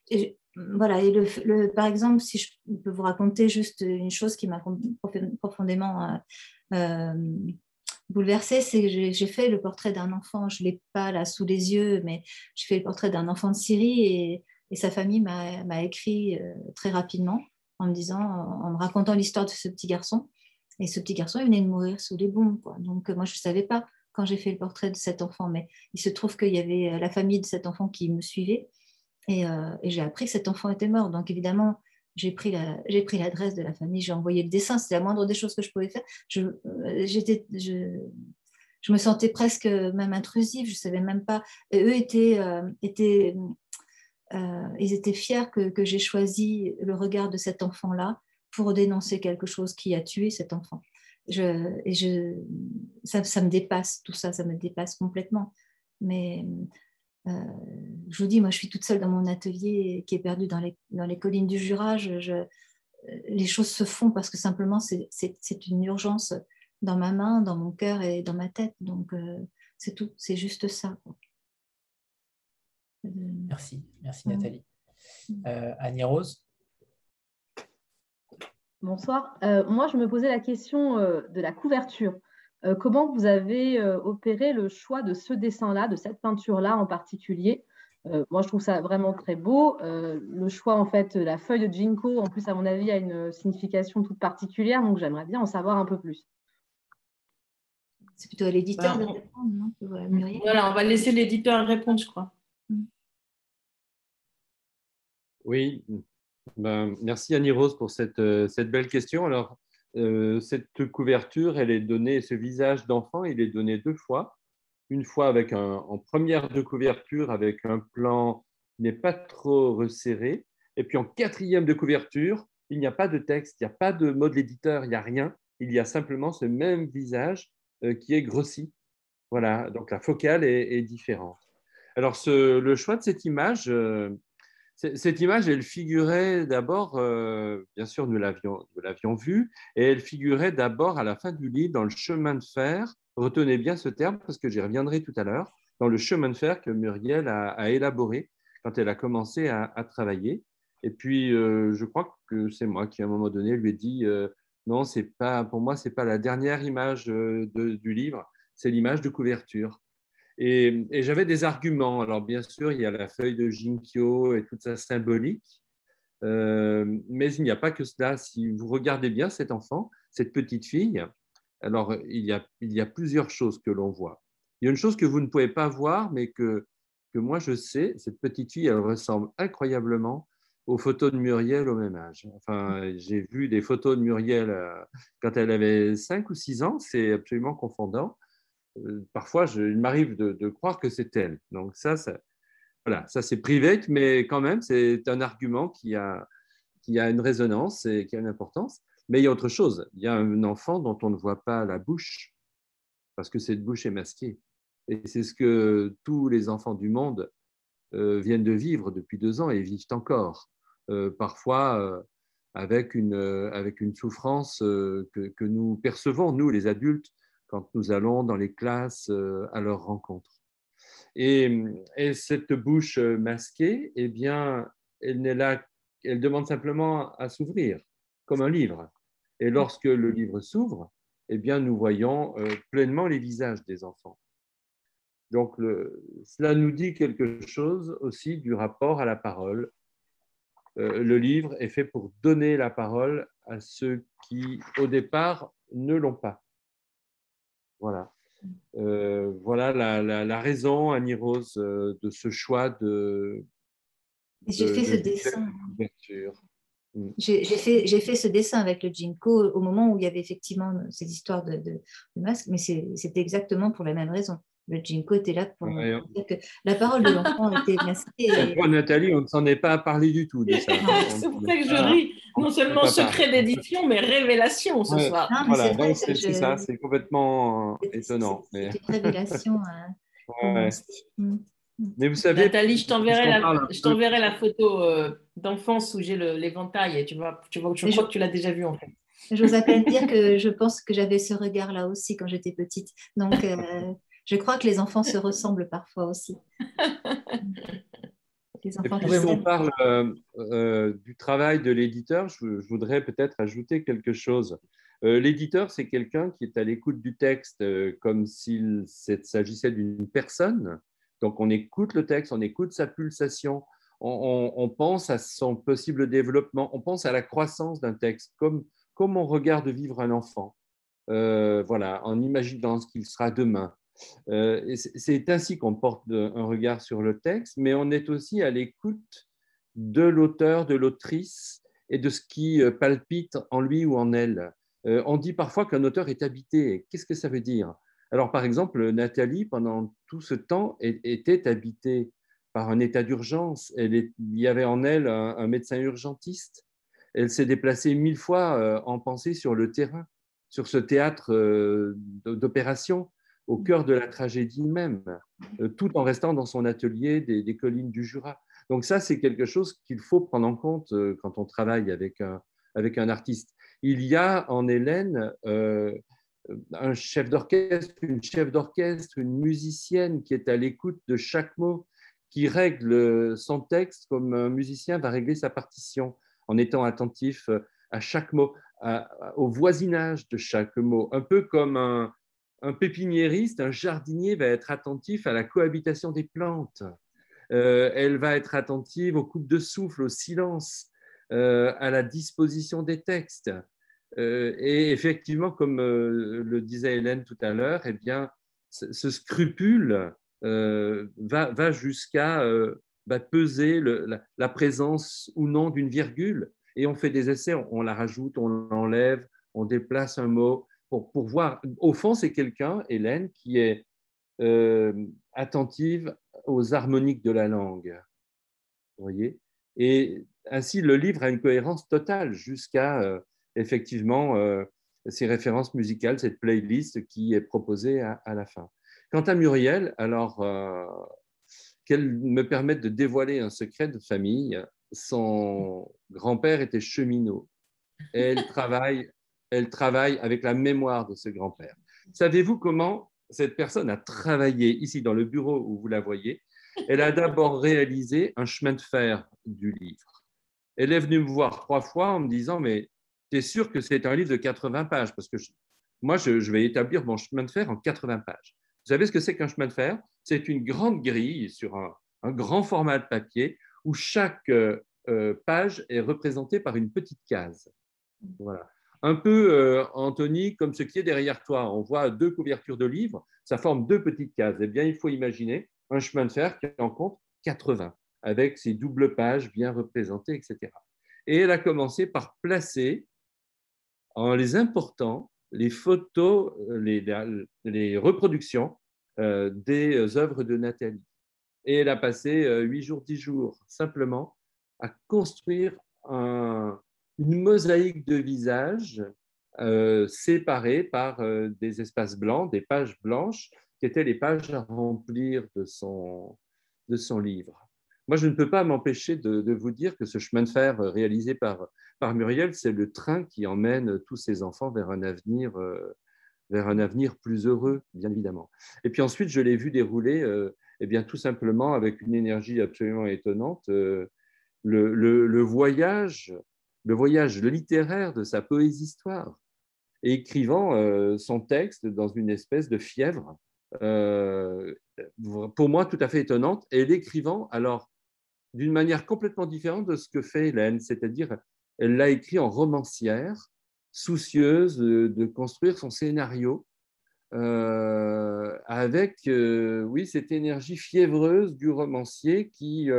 et voilà et le, par exemple si je peux vous raconter juste une chose qui m'a profondément euh, euh, bouleversée, c'est que j'ai fait le portrait d'un enfant, je ne l'ai pas là sous les yeux, mais j'ai fait le portrait d'un enfant de Syrie et, sa famille m'a écrit euh, très rapidement en me disant, en me racontant l'histoire de ce petit garçon. Et ce petit garçon, il venait de mourir sous les bombes. Donc moi, je ne savais pas quand j'ai fait le portrait de cet enfant, mais il se trouve qu'il y avait euh, la famille de cet enfant qui me suivait. Et, euh, et j'ai appris que cet enfant était mort. Donc évidemment, j'ai pris l'adresse de la famille, j'ai envoyé le dessin, c'est la moindre des choses que je pouvais faire. Je, euh, me sentais presque même intrusive, je savais même pas. Et eux étaient, ils étaient fiers que, que j'ai choisi le regard de cet enfant-là pour dénoncer quelque chose qui a tué cet enfant. Je, et je, ça, ça, me dépasse, tout ça, ça me dépasse complètement. Mais euh, je vous dis, moi, je suis toute seule dans mon atelier qui est perdu dans les, dans les collines du Jura. Je, les choses se font parce que simplement, c'est une urgence dans ma main, dans mon cœur et dans ma tête. Donc, euh, c'est tout, c'est juste ça. Euh, merci, merci Nathalie. Annie Rose Bonsoir. moi, je me posais la question de la couverture. Euh, comment vous avez euh, opéré le choix de ce dessin-là, de cette peinture-là en particulier? Euh, Moi, je trouve ça vraiment très beau. le choix, en fait, la feuille de Ginkgo, en plus, à mon avis, a une signification toute particulière, donc j'aimerais bien en savoir un peu plus. C'est plutôt à l'éditeur de répondre, non? Voilà, on va laisser l'éditeur répondre, je crois. Oui, Ben, merci Annie Rose pour cette, cette belle question. Alors, cette couverture, elle est donnée, ce visage d'enfant, il est donné deux fois. Une fois avec un, en première de couverture avec un plan qui n'est pas trop resserré, et puis en quatrième de couverture, il n'y a pas de texte, il n'y a pas de mode l'éditeur, il n'y a rien. Il y a simplement ce même visage qui est grossi. Voilà, donc la focale est, différente. Alors, le choix de cette image, cette image, elle figurait d'abord, euh, bien sûr, nous l'avions, vue, et elle figurait d'abord à la fin du livre dans le chemin de fer. Retenez bien ce terme parce que j'y reviendrai tout à l'heure. Dans le chemin de fer que Muriel a, élaboré quand elle a commencé à, travailler. Et puis, euh, je crois que c'est moi qui, à un moment donné, lui ai dit euh, non, pas, pour moi, c'est pas la dernière image du livre, c'est l'image de couverture. Et, j'avais des arguments. Alors, bien sûr, il y a la feuille de Jinkyo et toute sa symbolique, euh, mais il n'y a pas que cela. Si vous regardez bien cet enfant, cette petite fille, alors il y a, plusieurs choses que l'on voit. Il y a une chose que vous ne pouvez pas voir, mais que, que moi je sais, cette petite fille, elle ressemble incroyablement aux photos de Muriel au même âge. Enfin, j'ai vu des photos de Muriel euh, quand elle avait 5 ou 6 ans, c'est absolument confondant. Euh, parfois, il m'arrive de, croire que c'est elle. Donc ça, voilà, ça c'est privé, mais quand même, c'est un argument qui a, qui a une résonance et qui a une importance. Mais il y a autre chose. Il y a un enfant dont on ne voit pas la bouche, parce que cette bouche est masquée. Et c'est ce que tous les enfants du monde euh, viennent de vivre depuis deux ans et vivent encore. Euh, parfois avec, une, avec une souffrance que, nous percevons, nous les adultes, quand nous allons dans les classes euh, à leur rencontre. Et, cette bouche masquée, eh bien, elle demande simplement à s'ouvrir, comme un livre. Et lorsque le livre s'ouvre, eh bien, nous voyons euh, pleinement les visages des enfants. Donc, cela nous dit quelque chose aussi du rapport à la parole. Euh, le livre est fait pour donner la parole à ceux qui, au départ, ne l'ont pas. Voilà. Euh, voilà la, raison, Annie Rose, euh, de ce choix de. J'ai fait ce dessin. Mm. J'ai fait, fait, ce dessin avec le Jinko au moment où il y avait effectivement ces histoires de, de, de masques, mais c'était exactement pour la même raison le Jinko était là pour dire que la parole de l'enfant était masquée. Moi, Nathalie, on ne s'en est pas parlé du tout de ça. [laughs] c'est pour ça que je ris. Non seulement secret d'édition, mais révélation ce soir. voilà, c'est ça, c'est complètement étonnant. C'est une révélation. Hein. [laughs] Mm. Mais vous savez. Nathalie, je t'enverrai la, la, photo euh, d'enfance où j'ai l'éventail et tu vois, tu vois je crois que tu l'as déjà vu en fait. J'ose à peine dire que je pense que j'avais ce regard-là aussi quand j'étais petite. Donc, euh, je crois que les enfants se ressemblent parfois aussi. [laughs] Les enfants Et on parle euh, euh, du travail de l'éditeur, je, voudrais peut-être ajouter quelque chose. Euh, l'éditeur, c'est quelqu'un qui est à l'écoute du texte comme s'il s'agissait d'une personne. Donc, on écoute le texte, on écoute sa pulsation, on, pense à son possible développement, on pense à la croissance d'un texte, comme, comme on regarde vivre un enfant. voilà, en imaginant ce qu'il sera demain. Euh, c'est ainsi qu'on porte un regard sur le texte, mais on est aussi à l'écoute de l'auteur, de l'autrice et de ce qui euh, palpite en lui ou en elle. Euh, on dit parfois qu'un auteur est habité. Qu'est-ce que ça veut dire? Alors, par exemple, Nathalie, pendant tout ce temps, était habitée par un état d'urgence. Il y avait en elle un, médecin urgentiste. Elle s'est déplacée mille fois en pensée sur le terrain, sur ce théâtre d'opération au cœur de la tragédie même, euh, tout en restant dans son atelier des, collines du Jura. Donc ça, c'est quelque chose qu'il faut prendre en compte euh, quand on travaille avec un, avec un artiste. Il y a en Hélène euh, un chef d'orchestre, une chef d'orchestre, une musicienne qui est à l'écoute de chaque mot, qui règle son texte comme un musicien va régler sa partition, en étant attentif à chaque mot, au voisinage de chaque mot, un peu comme un, un pépiniériste, un jardinier va être attentif à la cohabitation des plantes. Euh, elle va être attentive aux coupes de souffle, au silence, euh, à la disposition des textes. Euh, et effectivement, comme le disait Hélène tout à l'heure, eh bien, ce, scrupule va, jusqu'à bah, peser la, présence ou non d'une virgule. Et on fait des essais, on, la rajoute, on l'enlève, on déplace un mot pour, voir. Au fond, c'est quelqu'un, Hélène, qui est euh, attentive aux harmoniques de la langue. Vous voyez? Et ainsi, le livre a une cohérence totale jusqu'à euh, effectivement euh, ces références musicales, cette playlist qui est proposée à, la fin. Quant à Muriel, alors qu'elle me permette de dévoiler un secret de famille, son grand-père était cheminot. elle travaille, elle travaille avec la mémoire de ce grand-père. Savez-vous comment cette personne a travaillé ici dans le bureau où vous la voyez? Elle a d'abord réalisé un chemin de fer du livre. Elle est venue me voir trois fois en me disant Mais tu es sûr que c'est un livre de 80 pages? Parce que moi, je, vais établir mon chemin de fer en 80 pages. Vous savez ce que c'est qu'un chemin de fer? C'est une grande grille sur un, un, grand format de papier où chaque euh, euh, page est représentée par une petite case. Voilà. Un peu, euh, Anthony, comme ce qui est derrière toi. On voit deux couvertures de livres, ça forme deux petites cases. Eh bien, il faut imaginer un chemin de fer qui en compte 80, avec ses doubles pages bien représentées, etc. Et elle a commencé par placer, en les important, les photos, les, reproductions euh, des œuvres de Nathalie. Et elle a passé euh, huit jours, dix jours, simplement, à construire un, une mosaïque de visages euh, séparés par euh, des espaces blancs, des pages blanches, qui étaient les pages à remplir de son, de son livre. Moi, je ne peux pas m'empêcher de, vous dire que ce chemin de fer euh, réalisé par, par Muriel, c'est le train qui emmène tous ces enfants vers un avenir, vers un avenir plus heureux, bien évidemment. Et puis ensuite, je l'ai vu dérouler, eh bien, tout simplement avec une énergie absolument étonnante. Le, le, voyage le voyage littéraire de sa poésie-histoire, écrivant euh, son texte dans une espèce de fièvre, euh, pour moi tout à fait étonnante, et l'écrivant alors d'une manière complètement différente de ce que fait Hélène, c'est-à-dire elle l'a écrit en romancière, soucieuse de, construire son scénario, euh, avec oui cette énergie fiévreuse du romancier qui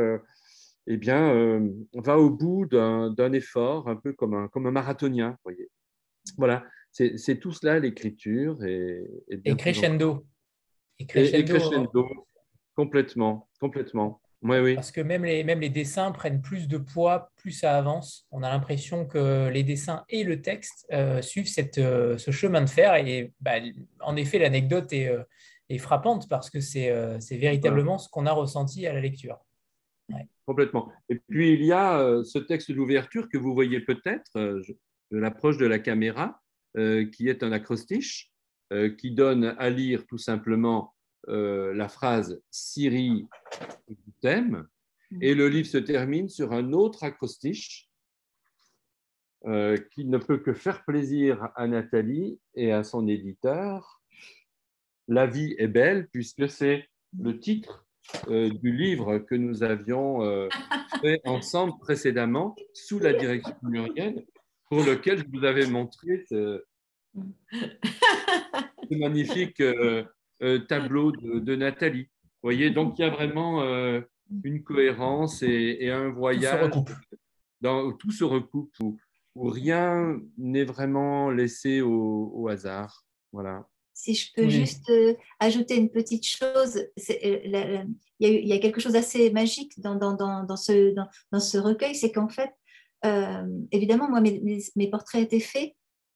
eh bien, euh, va au bout d'un effort, un peu comme un, comme un marathonien. Voyez. Voilà, c'est tout cela l'écriture. Et, et, crescendo. Et crescendo. complètement, complètement. Oui, oui. Parce que même les, même les dessins prennent plus de poids, plus ça avance. On a l'impression que les dessins et le texte euh, suivent cette, euh, ce chemin de fer. Et bah, en effet, l'anecdote est, est, frappante parce que c'est véritablement ce qu'on a ressenti à la lecture. Complètement. Et puis, il y a euh, ce texte d'ouverture que vous voyez peut-être, euh, de l'approche de la caméra, euh, qui est un acrostiche, qui donne à lire tout simplement la phrase Syrie thème. Et le livre se termine sur un autre acrostiche qui ne peut que faire plaisir à Nathalie et à son éditeur. La vie est belle, puisque c'est le titre euh, du livre que nous avions euh, fait ensemble précédemment sous la direction Muriel, pour lequel je vous avais montré ce, magnifique euh, tableau de, Nathalie. Vous voyez, donc il y a vraiment une cohérence et, un voyage dans, où tout se recoupe, où, rien n'est vraiment laissé au, au hasard. Voilà. Si je peux juste euh, ajouter une petite chose, euh, il, y a, quelque chose d'assez magique dans, dans, dans, ce, dans, ce recueil, c'est qu'en fait, euh, évidemment, moi, mes, mes, portraits étaient faits.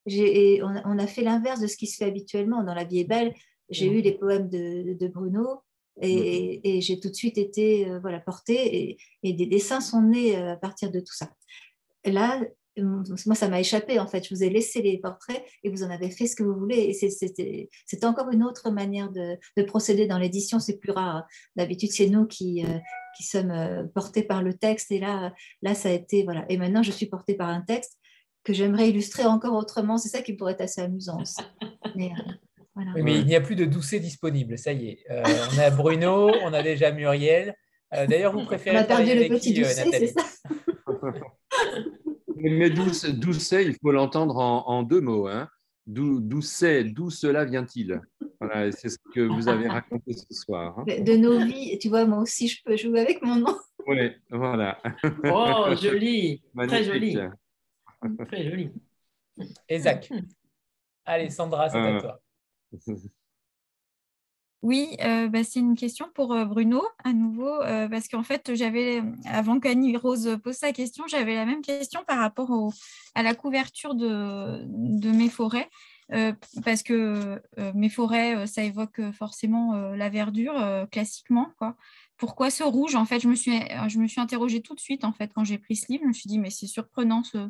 On, on, a fait l'inverse de ce qui se fait habituellement. Dans La vie est belle, j'ai eu les poèmes de, de Bruno et, et j'ai tout de suite été voilà, portée et, et, des dessins sont nés à partir de tout ça. Là, moi, ça m'a échappé en fait. Je vous ai laissé les portraits et vous en avez fait ce que vous voulez. Et c'était encore une autre manière de, procéder dans l'édition. C'est plus rare. D'habitude, c'est nous qui, euh, qui sommes euh, portés par le texte. Et là, là, ça a été voilà. Et maintenant, je suis portée par un texte que j'aimerais illustrer encore autrement. C'est ça qui pourrait être assez amusant. Mais, euh, mais il n'y a plus de doucet disponible. Ça y est. on a Bruno, on a déjà Muriel. D'ailleurs, vous préférez. On a perdu le petit doucet, c'est ça? [laughs] Mais Doucet, il faut l'entendre en, deux mots. Hein. Doucet, d'où cela vient-il? C'est ce que vous avez raconté ce soir. Hein. De nos vies, tu vois, moi aussi, je peux jouer avec mon nom. Oui, voilà. [laughs] Oh, joli, très joli. Très joli. Et Zach Allez, Sandra, c'est à euh. toi. [laughs] Oui, bah, c'est une question pour Bruno à nouveau, parce qu'en fait, j'avais, avant qu'Annie Rose pose sa question, j'avais la même question par rapport à la couverture de, mes forêts. parce que mes forêts, ça évoque forcément la verdure classiquement. Quoi. Pourquoi ce rouge En fait, je me, suis, je interrogée tout de suite en fait, quand j'ai pris ce livre. Je me suis dit, mais c'est surprenant ce,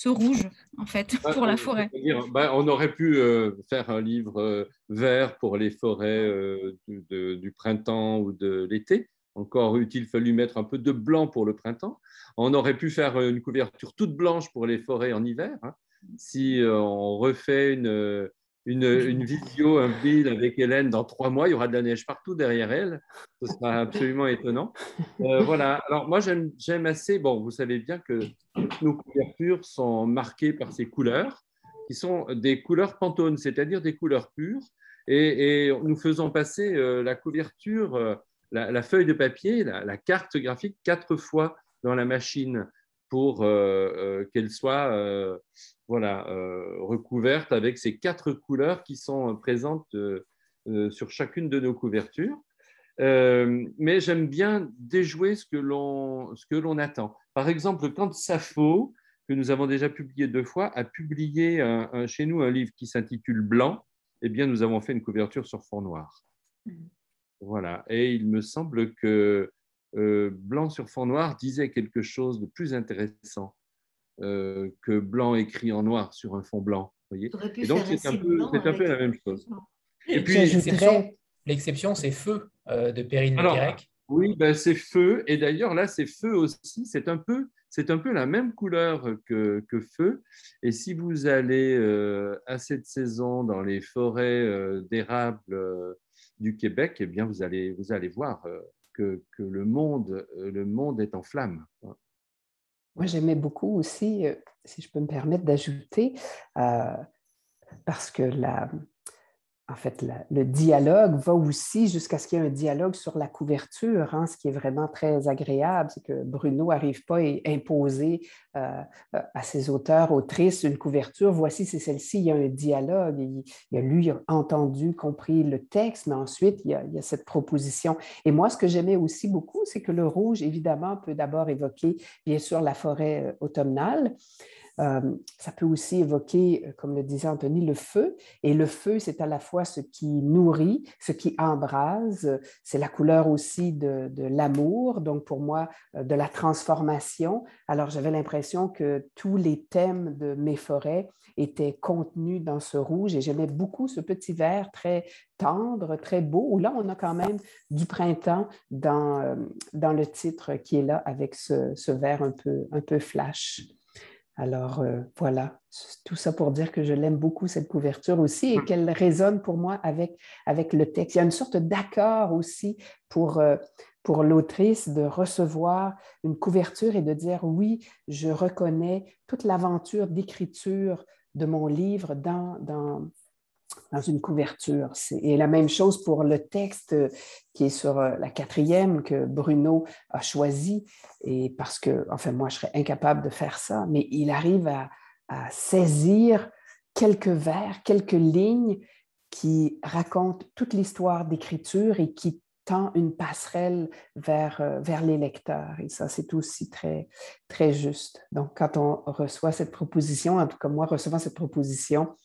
ce rouge, en fait, pour la forêt bah, On aurait pu euh, faire un livre euh, vert pour les forêts euh, du, printemps ou de l'été. Encore eût-il fallu mettre un peu de blanc pour le printemps. On aurait pu faire une couverture toute blanche pour les forêts en hiver. Hein. Si on refait une, une, une, vidéo, un build avec Hélène dans trois mois, il y aura de la neige partout derrière elle. Ce sera [laughs] absolument étonnant. Euh, voilà. Alors moi, j'aime assez. Bon, vous savez bien que nos couvertures sont marquées par ces couleurs, qui sont des couleurs pantones, c'est-à-dire des couleurs pures. Et, nous faisons passer euh, la couverture, euh, la, feuille de papier, la, la, carte graphique quatre fois dans la machine pour qu'elle soit voilà, euh, recouverte avec ces quatre couleurs qui sont présentes euh, euh, sur chacune de nos couvertures. mais j'aime bien déjouer ce que l'on attend. Par exemple, quand Sappho, que nous avons déjà publié deux fois, a publié chez nous un livre qui s'intitule Blanc, eh bien, nous avons fait une couverture sur fond noir. Mmh. Voilà. Et il me semble que Blanc sur fond noir disait quelque chose de plus intéressant euh, que blanc écrit en noir sur un fond blanc. Voyez et donc, c'est un, peu, un peu la même chose. Et puis, l'exception, c'est Feu euh, de Perrine Pérec. Oui, ben, c'est Feu. Et d'ailleurs, là, c'est Feu aussi. C'est un peu c'est un peu la même couleur que, que feu. Et si vous allez euh, à cette saison dans les forêts d'érable du Québec, eh bien, vous allez, vous allez voir que, le, monde, le monde est en flammes. Moi, j'aimais beaucoup aussi, euh, si je peux me permettre d'ajouter, euh, parce que la, en fait, le dialogue va aussi jusqu'à ce qu'il y ait un dialogue sur la couverture. Hein, ce qui est vraiment très agréable, c'est que Bruno n'arrive pas à imposer euh, à ses auteurs, autrices, une couverture. Voici, c'est celle-ci, il y a un dialogue. Il, a lu, entendu, compris le texte, mais ensuite, il y, a, il y a cette proposition. Et moi, ce que j'aimais aussi beaucoup, c'est que le rouge, évidemment, peut d'abord évoquer, bien sûr, la forêt euh, automnale, euh, ça peut aussi évoquer, euh, comme le disait Anthony, le feu. Et le feu, c'est à la fois ce qui nourrit, ce qui embrase. C'est la couleur aussi de, l'amour, donc pour moi, euh, de la transformation. Alors j'avais l'impression que tous les thèmes de mes forêts étaient contenus dans ce rouge et j'aimais beaucoup ce petit vert très tendre, très beau, où là, on a quand même du printemps dans, le titre qui est là avec ce, ce vert un peu, un peu flash. Alors euh, voilà, tout ça pour dire que je l'aime beaucoup, cette couverture aussi, et hum. qu'elle résonne pour moi avec, avec le texte. Il y a une sorte d'accord aussi pour, euh, pour l'autrice de recevoir une couverture et de dire oui, je reconnais toute l'aventure d'écriture de mon livre dans, dans, dans une couverture. Et la même chose pour le texte qui est sur euh, la quatrième que Bruno a choisi. Et parce que, enfin, moi, je serais incapable de faire ça, mais il arrive à, saisir quelques vers, quelques lignes qui racontent toute l'histoire d'écriture et qui tend une passerelle vers, euh, vers les lecteurs. Et ça, c'est aussi très, très juste. Donc, quand on reçoit cette proposition, en tout cas moi, recevant cette proposition,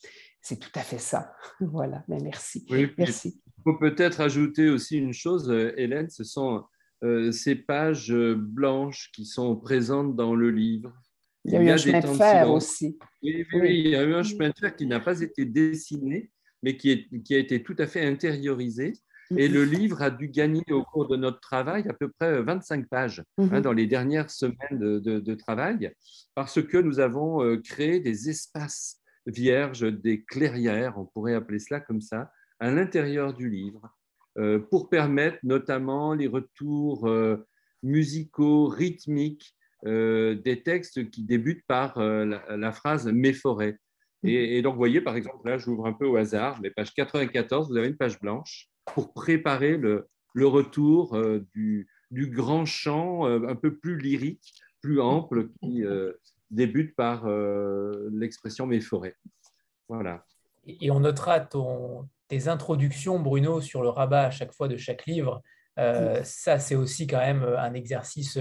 c'est tout à fait ça. [laughs] voilà, mais merci. merci. Il faut peut-être ajouter aussi une chose, euh, Hélène, ce sont euh, ces pages euh, blanches qui sont présentes dans le livre. Il y a eu un chemin de fer aussi. Oui, oui, il y a eu un chemin de fer qui n'a pas été dessiné, mais qui, est, qui a été tout à fait intériorisé. Et le livre a dû gagner au cours de notre travail à peu près 25 pages hein, mhm. dans les dernières semaines de, de, travail, parce que nous avons créé des espaces vierge, des clairières, on pourrait appeler cela comme ça, à l'intérieur du livre, euh, pour permettre notamment les retours euh, musicaux, rythmiques euh, des textes qui débutent par la, phrase Mes forêts. Et, donc, vous voyez, par exemple, là, j'ouvre un peu au hasard, mais page 94, vous avez une page blanche pour préparer le, le retour du, du grand chant un peu plus lyrique, plus ample, qui débute par l'expression mes forêts. Voilà. Et on notera ton, tes introductions, Bruno, sur le rabat à chaque fois de chaque livre. ça, c'est aussi quand même un exercice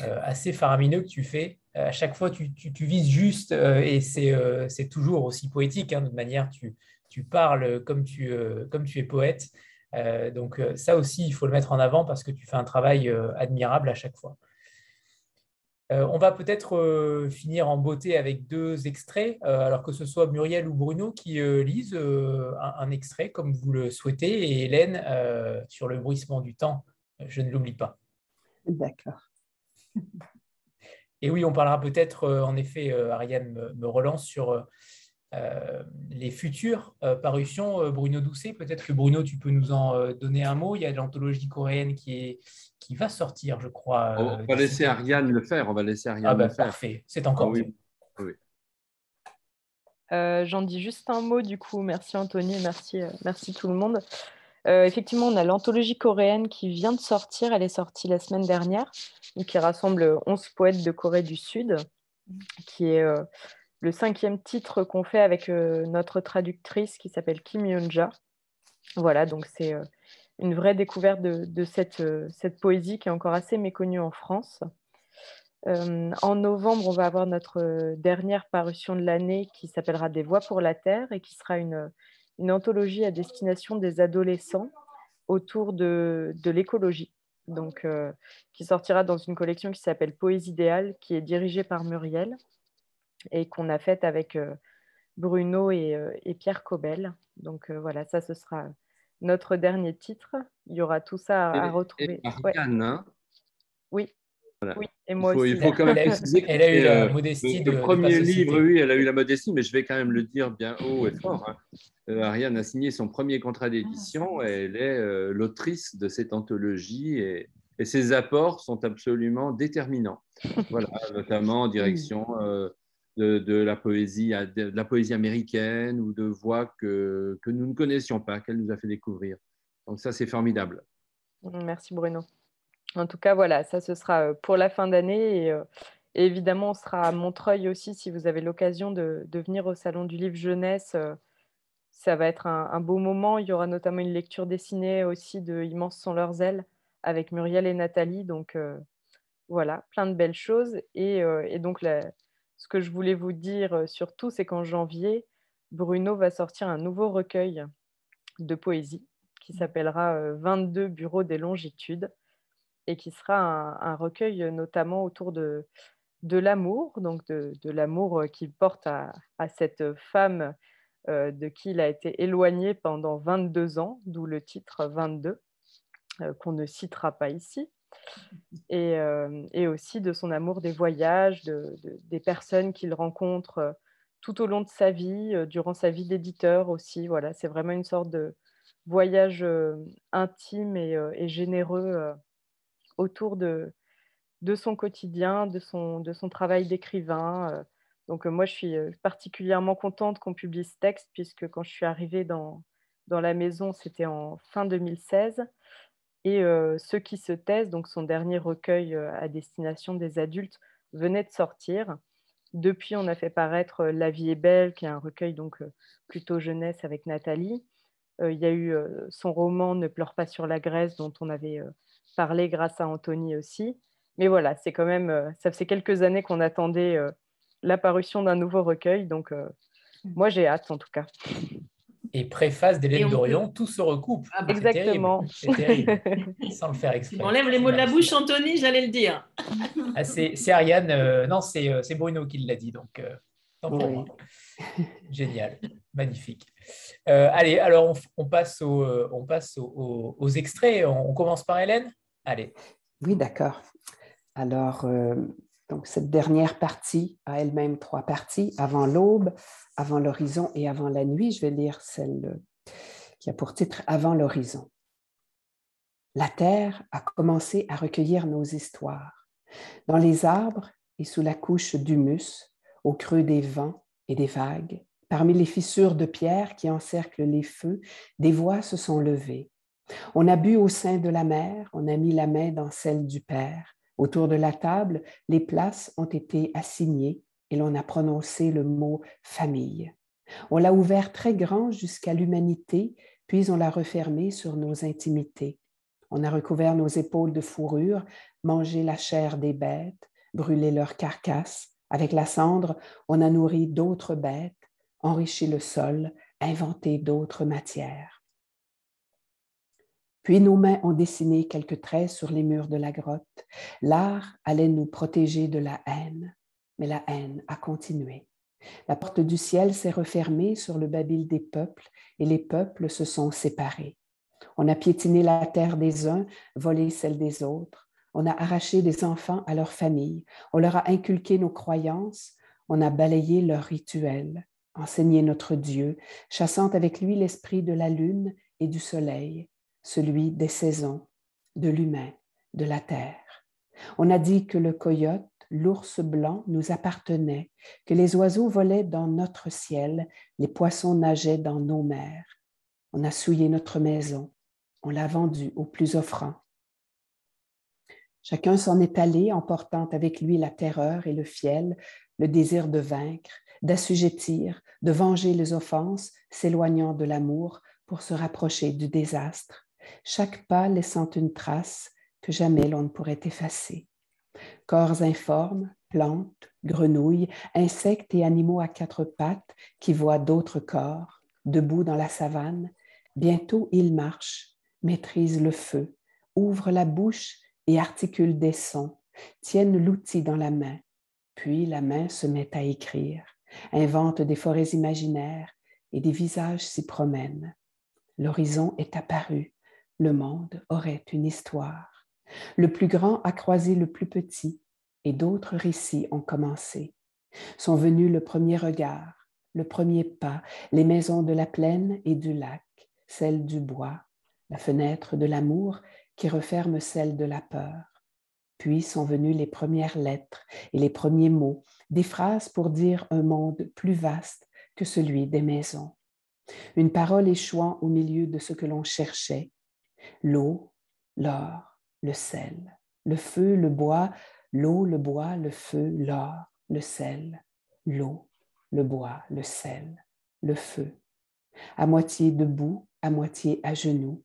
assez faramineux que tu fais. À chaque fois, tu, vises juste et c'est toujours aussi poétique. Hein, de toute manière, tu, parles comme tu es poète. donc ça aussi, il faut le mettre en avant parce que tu fais un travail admirable à chaque fois. Euh, on va peut-être euh, finir en beauté avec deux extraits, euh, alors que ce soit Muriel ou Bruno qui lisent un, extrait comme vous le souhaitez, et Hélène sur le bruissement du temps, je ne l'oublie pas. D'accord. Et oui, on parlera peut-être, en effet, Ariane me relance sur euh, les futures euh, parutions, euh, Bruno Doucet, peut-être que Bruno, tu peux nous en donner un mot. Il y a l'anthologie coréenne qui, est, qui va sortir, je crois. On va laisser Ariane le faire. On va laisser Ariane ah bah, le faire. Parfait, c'est encore ah oui. oui. J'en dis juste un mot du coup. Merci Anthony, merci, merci tout le monde. effectivement, on a l'anthologie coréenne qui vient de sortir. Elle est sortie la semaine dernière, qui rassemble 11 poètes de Corée du Sud, qui est le cinquième titre qu'on fait avec euh, notre traductrice qui s'appelle Kim Yonja. Voilà, donc c'est euh, une vraie découverte de, cette, euh, cette, poésie qui est encore assez méconnue en France. en novembre, on va avoir notre dernière parution de l'année qui s'appellera Des voix pour la Terre et qui sera une, une anthologie à destination des adolescents autour de, de l'écologie. Donc, qui sortira dans une collection qui s'appelle Poésie idéale, qui est dirigée par Muriel et qu'on a faite avec euh, Bruno euh, et, Pierre Cobel. Donc euh, voilà, ça, ce sera notre dernier titre. Il y aura tout ça à, retrouver. Hein. oui. Oui, et moi aussi. Il faut quand même [laughs] elle a eu la modestie. Le, premier livre, oui, elle a eu la modestie, mais je vais quand même le dire bien haut et fort. Hein. Ariane a signé son premier contrat d'édition et elle est l'autrice de cette anthologie et, et, ses apports sont absolument déterminants. [laughs] Voilà, notamment en direction de, la poésie, de la poésie américaine ou de voix que, que nous ne connaissions pas, qu'elle nous a fait découvrir. Donc ça, c'est formidable. Merci Bruno. En tout cas, voilà, ça ce sera euh, pour la fin d'année. Et, euh, évidemment, on sera à Montreuil aussi si vous avez l'occasion de, de, venir au Salon du Livre Jeunesse. Euh, ça va être un, beau moment. Il y aura notamment une lecture dessinée aussi de Immenses sont leurs ailes avec Muriel et Nathalie. Donc voilà, plein de belles choses. Et, et donc la, ce que je voulais vous dire euh, surtout, c'est qu'en janvier, Bruno va sortir un nouveau recueil de poésie qui mmh. s'appellera 22 euh, bureaux des longitudes et qui sera un, recueil euh, notamment autour de, de l'amour, donc de, l'amour qu'il porte à, cette femme de qui il a été éloigné pendant 22 ans, d'où le titre 22, qu'on ne citera pas ici. Euh, et, aussi de son amour des voyages, des personnes qu'il rencontre euh, tout au long de sa vie, euh, durant sa vie d'éditeur aussi. Voilà, c'est vraiment une sorte de voyage intime et, généreux autour de, son quotidien, de son, travail d'écrivain. Donc moi, je suis particulièrement contente qu'on publie ce texte, puisque quand je suis arrivée dans la maison, c'était en fin 2016. Et Ceux qui se taisent, donc son dernier recueil à destination des adultes, venait de sortir. Depuis, on a fait paraître La vie est belle, qui est un recueil donc plutôt jeunesse avec Nathalie. il y a eu son roman Ne pleure pas sur la Grèce, dont on avait parlé grâce à Anthony aussi. Mais voilà, c'est quand même, ça fait quelques années qu'on attendait l'apparition d'un nouveau recueil, donc mmh. moi j'ai hâte en tout cas et préface d'Hélène Dorion, tout se recoupe. Ah bah, Exactement. C'est terrible, [laughs] sans le faire exprès. On enlève les mots de la bouche, Anthony, j'allais le dire. Ah, c'est Ariane, euh, non, euh, c'est Bruno qui l'a dit, donc euh, Génial, magnifique. allez, alors on, passe, au, on passe aux, extraits. On, commence par Hélène? Allez. Oui, d'accord. Alors, donc, cette dernière partie a elle-même trois parties, avant l'aube, avant l'horizon et avant la nuit. Je vais lire celle qui a pour titre Avant l'horizon. La terre a commencé à recueillir nos histoires. Dans les arbres et sous la couche d'humus, au creux des vents et des vagues, parmi les fissures de pierre qui encerclent les feux, des voix se sont levées. On a bu au sein de la mère, on a mis la main dans celle du Père. Autour de la table, les places ont été assignées et l'on a prononcé le mot famille. On l'a ouvert très grand jusqu'à l'humanité, puis on l'a refermé sur nos intimités. On a recouvert nos épaules de fourrure, mangé la chair des bêtes, brûlé leurs carcasses. Avec la cendre, on a nourri d'autres bêtes, enrichi le sol, inventé d'autres matières. Puis nos mains ont dessiné quelques traits sur les murs de la grotte. L'art allait nous protéger de la haine, mais la haine a continué. La porte du ciel s'est refermée sur le babil des peuples et les peuples se sont séparés. On a piétiné la terre des uns, volé celle des autres. On a arraché des enfants à leur famille. On leur a inculqué nos croyances. On a balayé leurs rituels, enseigné notre Dieu, chassant avec lui l'esprit de la lune et du soleil celui des saisons, de l'humain, de la terre. On a dit que le coyote, l'ours blanc nous appartenait, que les oiseaux volaient dans notre ciel, les poissons nageaient dans nos mers. On a souillé notre maison, on l'a vendue au plus offrant. Chacun s'en est allé, emportant avec lui la terreur et le fiel, le désir de vaincre, d'assujettir, de venger les offenses, s'éloignant de l'amour pour se rapprocher du désastre chaque pas laissant une trace que jamais l'on ne pourrait effacer. Corps informes, plantes, grenouilles, insectes et animaux à quatre pattes qui voient d'autres corps, debout dans la savane, bientôt ils marchent, maîtrisent le feu, ouvrent la bouche et articulent des sons, tiennent l'outil dans la main, puis la main se met à écrire, invente des forêts imaginaires et des visages s'y promènent. L'horizon est apparu, le monde aurait une histoire. Le plus grand a croisé le plus petit et d'autres récits ont commencé. Sont venus le premier regard, le premier pas, les maisons de la plaine et du lac, celles du bois, la fenêtre de l'amour qui referme celle de la peur. Puis sont venues les premières lettres et les premiers mots, des phrases pour dire un monde plus vaste que celui des maisons. Une parole échouant au milieu de ce que l'on cherchait, l'eau, l'or, le sel, le feu, le bois, l'eau, le bois, le feu, l'or, le sel, l'eau, le bois, le sel, le feu. À moitié debout, à moitié à genoux,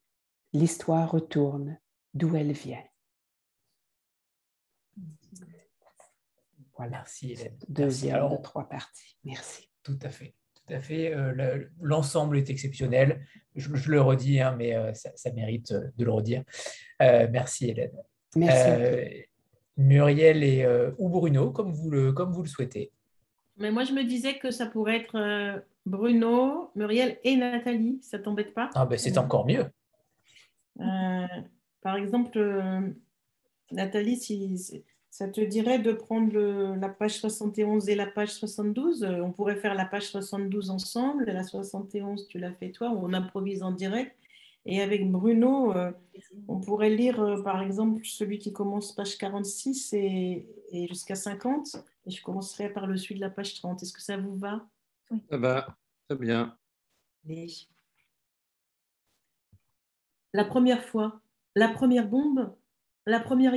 l'histoire retourne d'où elle vient. Voilà. Merci Deuxième Alors, de trois parties. Merci. Tout à fait tout à fait. Euh, l'ensemble est exceptionnel. Je, le redis, hein, mais euh, ça, mérite euh, de le redire. merci Hélène. Merci. Muriel et, ou Bruno, comme vous, le, comme vous le souhaitez. Mais moi, je me disais que ça pourrait être Bruno, Muriel et Nathalie. Ça t'embête pas? Ah, ben, C'est encore mieux. par exemple, Nathalie, si, ça te dirait de prendre la page 71 et la page 72 euh, On pourrait faire la page 72 ensemble, et la 71, tu l'as fait toi, on improvise en direct. Et avec Bruno, euh, on pourrait lire euh, par exemple celui qui commence page 46 et, jusqu'à 50. Et je commencerai par le suite de la page 30. Est-ce que ça vous va? Oui. Ça va, très bien. La première fois, la première bombe, la première